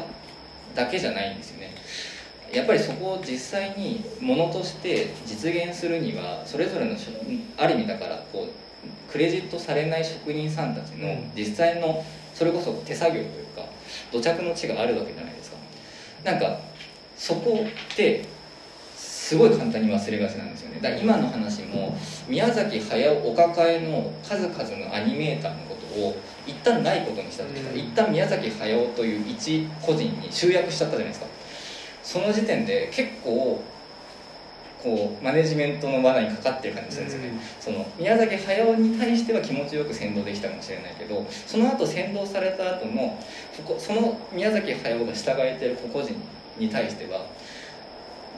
だけじゃないんですよね。やっぱりそこを実際にものとして実現するにはそれぞれのある意味だからこうクレジットされない職人さんたちのうん。実際のそれこそ手作業というか土着の地があるわけじゃないですか。なんかそこってすごい簡単に忘れがちなんですよね。だから今の話も宮崎駿お抱えの数々のアニメーターのことを一旦ないことにしたというん。一旦宮崎駿という一個人に集約しちゃったじゃないですか。その時点で結構こうマネジメントの罠にかかってる感じするんですよね、その宮崎駿に対しては気持ちよく先導できたかもしれないけどその後先導された後のここその宮崎駿が従えてる個々人に対しては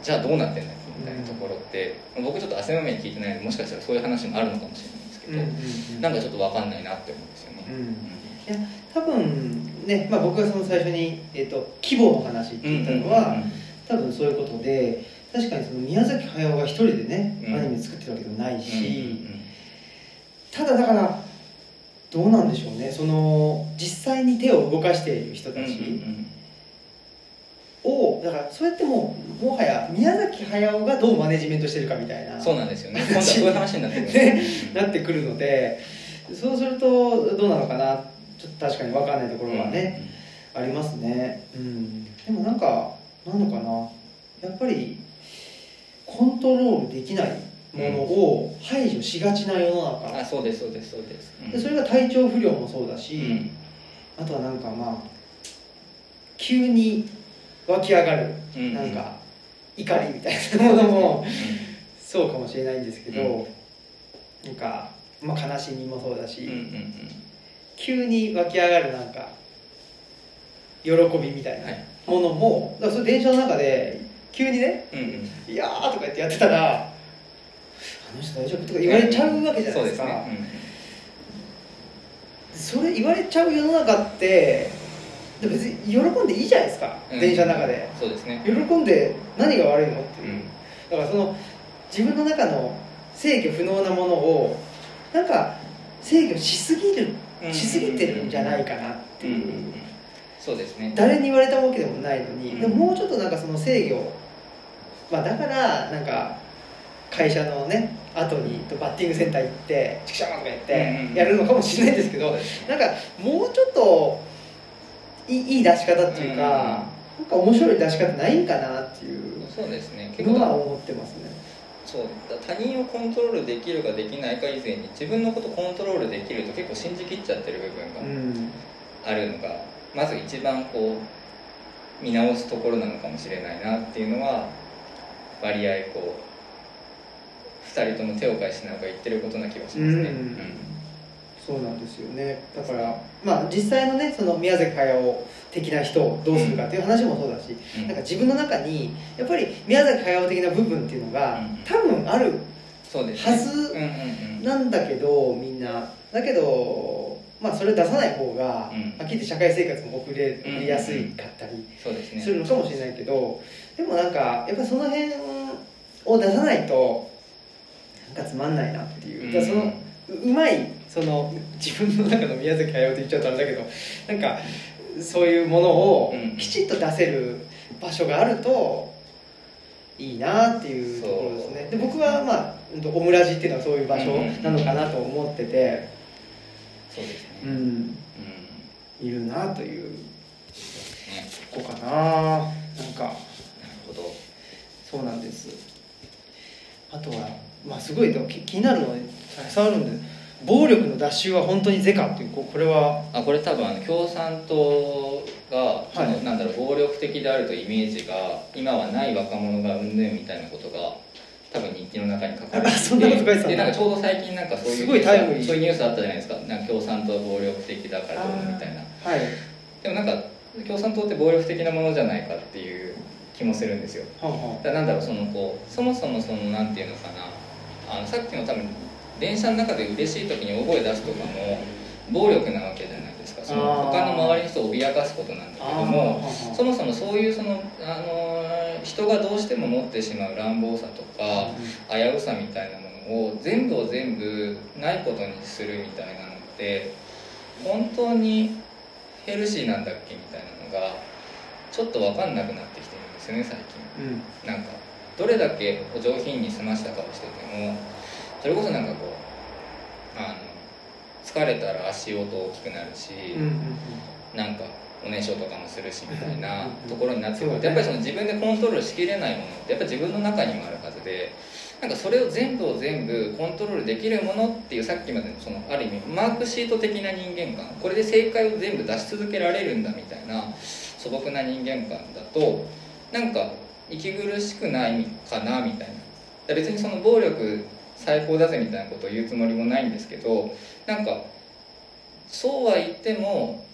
じゃあどうなってんだっけみたいなところって、僕ちょっと汗まみれに聞いてないのでもしかしたらそういう話もあるのかもしれないんですけど、うんうんうんなんかちょっと分かんないなって思うんですよね。うん。いや多分ね、まあ、僕がその最初に、えっと規模の話って言ったのは、多分そういうことで確かにその宮崎駿が一人でね、うん。アニメ作ってるわけでもないし、うんうんただだからどうなんでしょうね。その実際に手を動かしている人うんうんたちをだからそうやってもうもはや宮崎駿がどうマネジメントしてるかみたいなそうなんですよね。今度はそういう話になってくる ねよ。なってくるのでそうするとどうなのかなちょっと確かに分かんないところがね、ありますね。うん。でもなんかなんのかなやっぱりコントロールできないものを排除しがちな世の中、あそうですそうですそうです、うん。でそれが体調不良もそうだし、うん。あとはなんかまあ急に湧き上がる、うん。なんか怒りみたいなものもそうかもしれないんですけど、なんか、まあ、悲しみもそうだし、うんうんうん。急に湧き上がるなんか喜びみたいなはい。ものも、だからそれ電車の中で急にねうんうん「いやー」とか言ってやってたら「あの人大丈夫?」とか言われちゃうわけじゃないですか、そうですね。それ言われちゃう世の中ってで別に喜んでいいじゃないですか、うん。電車の中で。そうですね。喜んで何が悪いのっていう、うん。だからその自分の中の制御不能なものをなんか制御しすぎるうん。しすぎてるんじゃないかなっていう、そうですね。誰に言われたわけでもないのに、うん。でももうちょっとなんかその制御、まあ、だからなんか会社のね後にバッティングセンター行って「チクショー!」とか言ってやるのかもしれないですけど、なんかもうちょっといい出し方っていうか、なんか面白い出し方ないんかなっていうそうですね。結構のは思ってますね。そうだ他人をコントロールできるかできないか以前に自分のことコントロールできると結構信じきっちゃってる部分うん。があるのが、まず一番こう見直すところなのかもしれないなっていうのは割合こう2人とも手を返しながら言ってることな気がしますね。うんそうなんですよね。だからまあ実際のねその宮崎駿的な人をどうするかっていう話もそうだし、うん。なんか自分の中にやっぱり宮崎駿的な部分っていうのがうん。多分あるはずうんうんうん。なんだけどみんな。だけどまあそれ出さない方が、うん。はっきり社会生活も送れ送りやすいかったりするのかもしれないけど、でもなんかやっぱその辺を出さないとなんかつまんないなっていう、だそのううまいその自分の中の宮崎駿って言っちゃうとあれだけどなんかそういうものをうんきちっと出せる場所があるといいなっていうところですね。で僕はまあオムラジっていうのはそういう場所なのかなと思ってて。そうですね、ううん。んいるなというね。とこかな。なんかなるほど。そうなんです。あとはまあすごいでも気気になるのはたくさんあるんで暴力の脱臭は本当に是かっていうここれは。あこれ多分あの共産党が、はい。なんだろう暴力的であるというイメージが今はない若者がうんぬんみたいなことが多分日記の中に書かれていて。でなんかちょうど最近なんかそういうすごいタイムそういうニュースあったじゃないですか。なんか共産党暴力的だからどうのみたいな。はい。でもなんか共産党って暴力的なものじゃないかっていう気もするんですよ。はんはんだなんだろうそのこうそもそもそのなんていうのかな。あのさっきの多分電車の中で嬉しい時に大声出すとかも暴力なわけじゃないですか。その他の周りの人を脅かすことなんだけどもそもそもそういうその、あのー人がどうしても持ってしまう乱暴さとか危うさみたいなものを全部を全部ないことにするみたいなのって本当にヘルシーなんだっけみたいなのがちょっと分かんなくなってきてるんですよね最近。うん。なんかどれだけお上品に済ました顔しててもそれこそなんかこうあの疲れたら足音大きくなるし、なんかおねしょとかもするしみたいなうんところになってくる。とやっぱりその自分でコントロールしきれないものってやっぱり自分の中にもあるはずでなんかそれを全部を全部コントロールできるものっていうさっきまでのそのある意味マークシート的な人間観これで正解を全部出し続けられるんだみたいな素朴な人間観だとなんか息苦しくないかなみたいな。別にその暴力最高だぜみたいなことを言うつもりもないんですけどなんかそうは言っても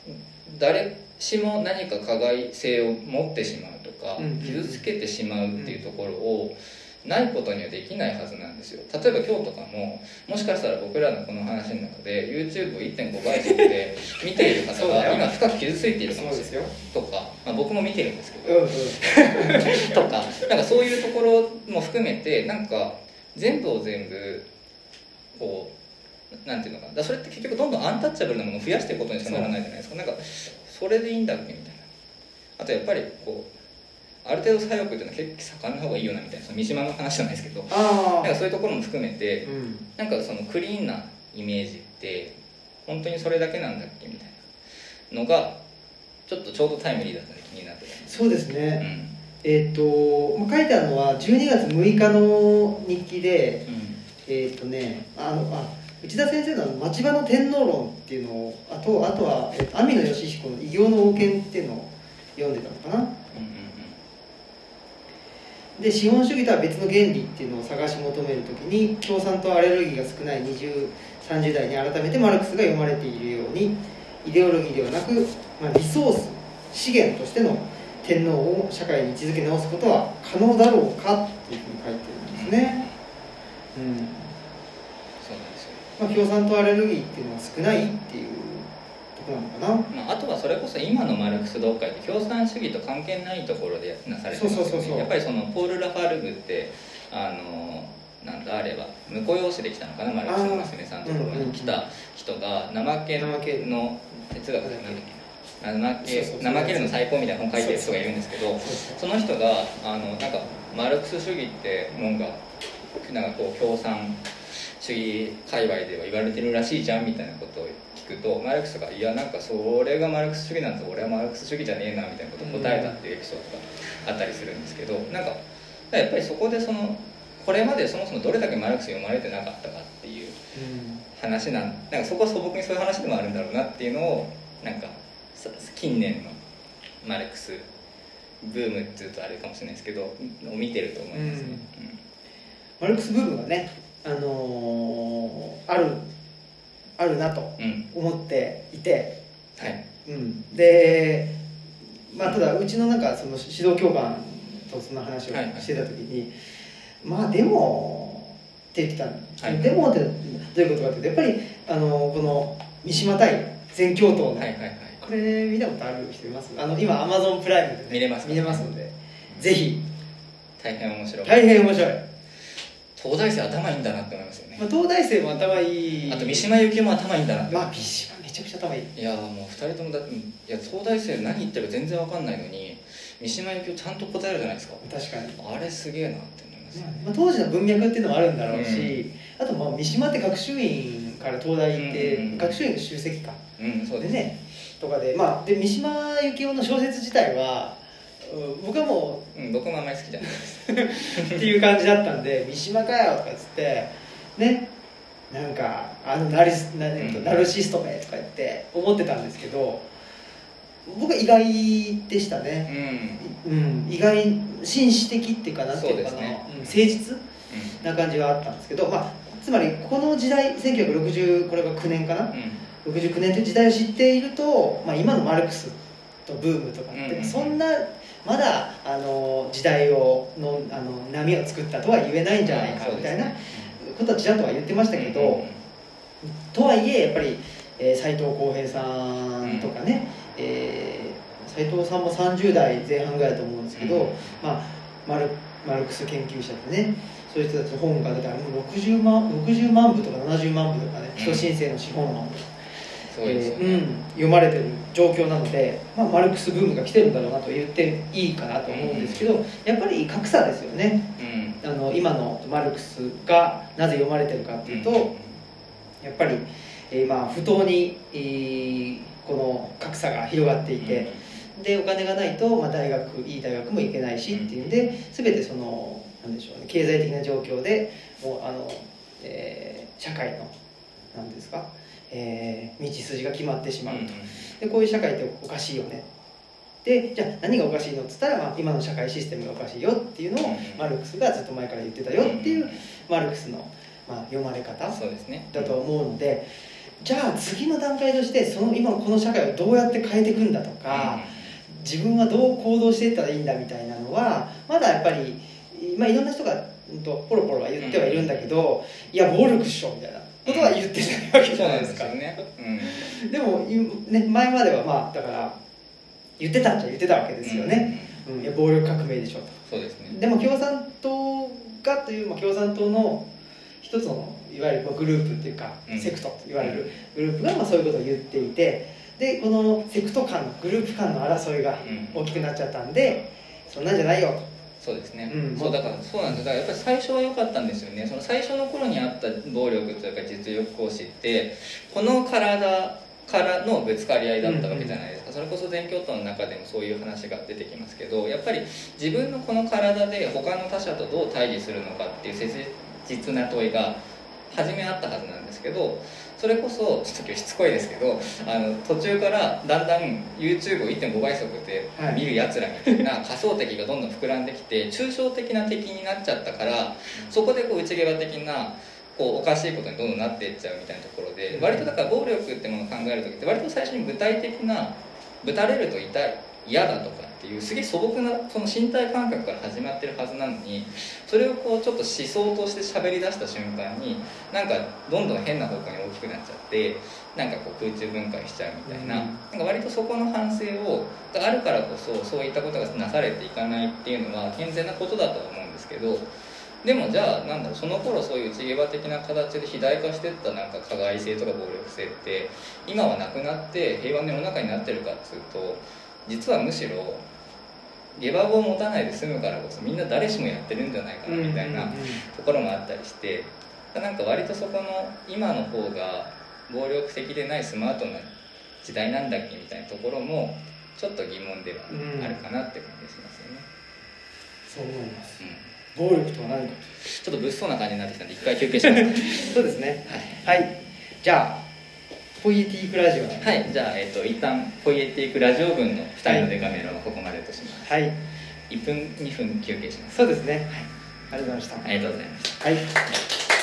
誰しも何か加害性を持ってしまうとか傷つけてしまうっていうところをないことにはできないはずなんですよ。例えば今日とかももしかしたら僕らのこの話の中で YouTube を1.5倍速で見ている方が今深く傷ついているかもしれない。そうですよ。とか、まあ、僕も見てるんですけど。とかなんかそういうところも含めてなんか全部を全部こうなんていうのかな。だそれって結局どんどんアンタッチャブルなものを増やしていくことにしかならないじゃないですか。なんかそれでいいんだっけみたいな。あとやっぱりこうある程度左翼っていうのは結構盛んな方がいいよなみたいな。その三島の話じゃないですけど。あなんかそういうところも含めてあうん。なんかそのクリーンなイメージって本当にそれだけなんだっけみたいなのがちょっとちょうどタイムリーだった気になってたそうですうね、んえっ、とまあ書いてあるのは12月6日の日記でえっ、とねあのあ内田先生の「町場の天皇論」っていうのをあとあとは、えっと網野義彦の「異形の王権」っていうのを読んでたのかな。うんうんで資本主義とは別の原理っていうのを探し求めるときに共産とアレルギーが少ない2030代に改めてマルクスが読まれているようにイデオロギーではなく、まあ、リソース資源としての天皇を社会に位置づけ直すことは可能だろうかっていうふうに書いてるんですね、うん。そうなんですよ。まあ、共産とアレルギーっていうのは少ないっていうとこなのかな。まあ、あとはそれこそ今のマルクス読解って共産主義と関係ないところでなされてますよそうそうそうそう。ねやっぱりそのポール・ラファルグってあのなんだあれば婿養子できたのかなマルクスの娘さんのところに来た人が怠けの哲学でなんだっけな怠けそうそうそう。怠けるの最高みたいな本書いてる人がいるんですけどその人があのなんかマルクス主義ってもんがなんかこう共産主義界隈では言われてるらしいじゃんみたいなことを聞くとマルクスが「いやなんかそれがマルクス主義なんだ俺はマルクス主義じゃねえな」みたいなことを答えたっていうエピソードがあったりするんですけどなんかやっぱりそこでそのこれまでそもそもどれだけマルクス読まれてなかったかっていううん話なんなんかそこは素朴にそういう話でもあるんだろうなっていうのをなんかさ近年のマルクスブームっていうとあれかもしれないですけどを見てると思いますね、マルクスブームがね、あのーあるあるなとうん。うん思っていて、はい。うん、で、まあ、ただうちのなんかその指導教官とその話をはいはい。してた時に、まあでもって言ってたはい。でもってどういうことかっていうとやっぱり、あのーこの三島対全教頭の、はいはいはいこれ見たことある人います？あの今アマゾンプライムで、ね、見れますか？見れますのでぜひ。大変面白い。大変面白い、東大生頭いいんだなって思いますよね。まあ、東大生も頭いい。あと三島由紀夫も頭いいんだなまあ三島めちゃくちゃ頭いい。いやーもう2人ともだっていや東大生何言ってるか全然わかんないのに三島由紀夫ちゃんと答えるじゃないですか。確かに、あれすげえなって思います、まあ、当時の文脈っていうのもあるんだろうし、あとまあ三島って学習院から東大行って、うん学習院の集積か。うんそうですでねとかでまあで三島由紀夫の小説自体はうん僕はもうん、僕もあんまり好きじゃないです。う っていう感じだったんで三島かよとかっつってねなんかあのナリスなうん。ナルシストめとか言って思ってたんですけど僕は意外でしたね。うん。うん、意外に紳士的っていうかなんていうかね。うん誠実な感じがあったんですけど、まあ、つまりこの時代1960これが9年かなうん69年という時代を知っていると、まあ、今のマルクスとブームとかって、うんそんなまだあの時代をのあの波を作ったとは言えないんじゃないかみたいなことはちらっとは言ってましたけど、うんうんとはいえやっぱりえー斉藤浩平さんとかね、えー斉藤さんも30代前半ぐらいだと思うんですけど、うんまあ、マルマルクス研究者でねそういう人たちの本が出たらもう60万 ,60 万部とか70万部とかねうん。人申請の資本論すごいですよね、えーうん、読まれてる状況なので、まあ、マルクスブームが来てるんだろうなと言っていいかなと思うんですけど、やっぱり格差ですよね。うん。あの今のマルクスがなぜ読まれてるかっていうと、やっぱり、えーまあ不当に、えーこの格差が広がっていて、でお金がないと、まあ、大学いい大学も行けないしっていうんで全てそのなんでしょうね経済的な状況でもうあの、えー社会のなんですか、えー道筋が決まってしまうと、でこういう社会っておかしいよね。でじゃあ何がおかしいのっつったら、まあ、今の社会システムがおかしいよっていうのをうんマルクスがずっと前から言ってたよっていうマルクスの、まあ、読まれ方だと思うのでじゃあ次の段階としてその今のこの社会をどうやって変えていくんだとか、自分はどう行動していったらいいんだみたいなのはまだやっぱり、まあ、いろんな人が、うんと、ポロポロは言ってはいるんだけど、いや暴力っしょみたいなことは言ってないわけじゃないんですすよ。ね、うん。でも、いね、前まではまあだから言ってたっちゃ言ってたわけですよね、うん。いや暴力革命でしょと。そうですね。でも共産党がという、まあ、共産党の一つのいわゆるグループっていうか、うん。セクトと言われるグループがまあそういうことを言っていてでこのセクト間のグループ間の争いがうん。大きくなっちゃったんでそんなんじゃないよそうですね、うんそうだからそうなんです。よだからやっぱり最初は良かったんですよね。その最初の頃にあった暴力というか実力行使ってこの体からのぶつかり合いだったわけじゃないですか、それこそ全教頭の中でもそういう話が出てきますけどやっぱり自分のこの体で他の他者とどう対峙するのかっていう切実な問いが初めあったはずなんですけどそれこそちょっと今日しつこいですけどあの途中からだんだん YouTube を1.5倍速ではい。見るやつらみたいな 仮想敵がどんどん膨らんできて抽象的な敵になっちゃったからそこでこう内側的なこうおかしいことにどんどんなっていっちゃうみたいなところで割とだから暴力ってものを考える時って割と最初に具体的なぶたれると痛い嫌だとかっていうすげえ素朴なその身体感覚から始まってるはずなのにそれをこうちょっと思想として喋り出した瞬間になんかどんどん変な方向に大きくなっちゃってなんかこう空中分解しちゃうみたいな,、うん。なんか割とそこの反省をがあるからこそそういったことがなされていかないっていうのは健全なことだとは思うんですけどでもじゃあなんだろうその頃そういう内側的な形で肥大化してったなんか加害性とか暴力性って今はなくなって平和の世の中になってるかっつうと実はむしろ下馬を持たないで済むからこそみんな誰しもやってるんじゃないかなみたいなところもあったりしてなんか割とそこの今の方が暴力的でないスマートな時代なんだっけみたいなところもちょっと疑問ではあるかなって感じしますよね、そう思います。うん。暴力とは何かちょっと物騒な感じになってきたんで一回休憩します。そうですね。はい。じゃあポイエティークラジオはい。じゃあ、えっと一旦ポイエティックラジオ分の2人のデカメロはここまでとします、はい。1分2分休憩します。そうですね、ありがとうございました。ありがとうございました。はい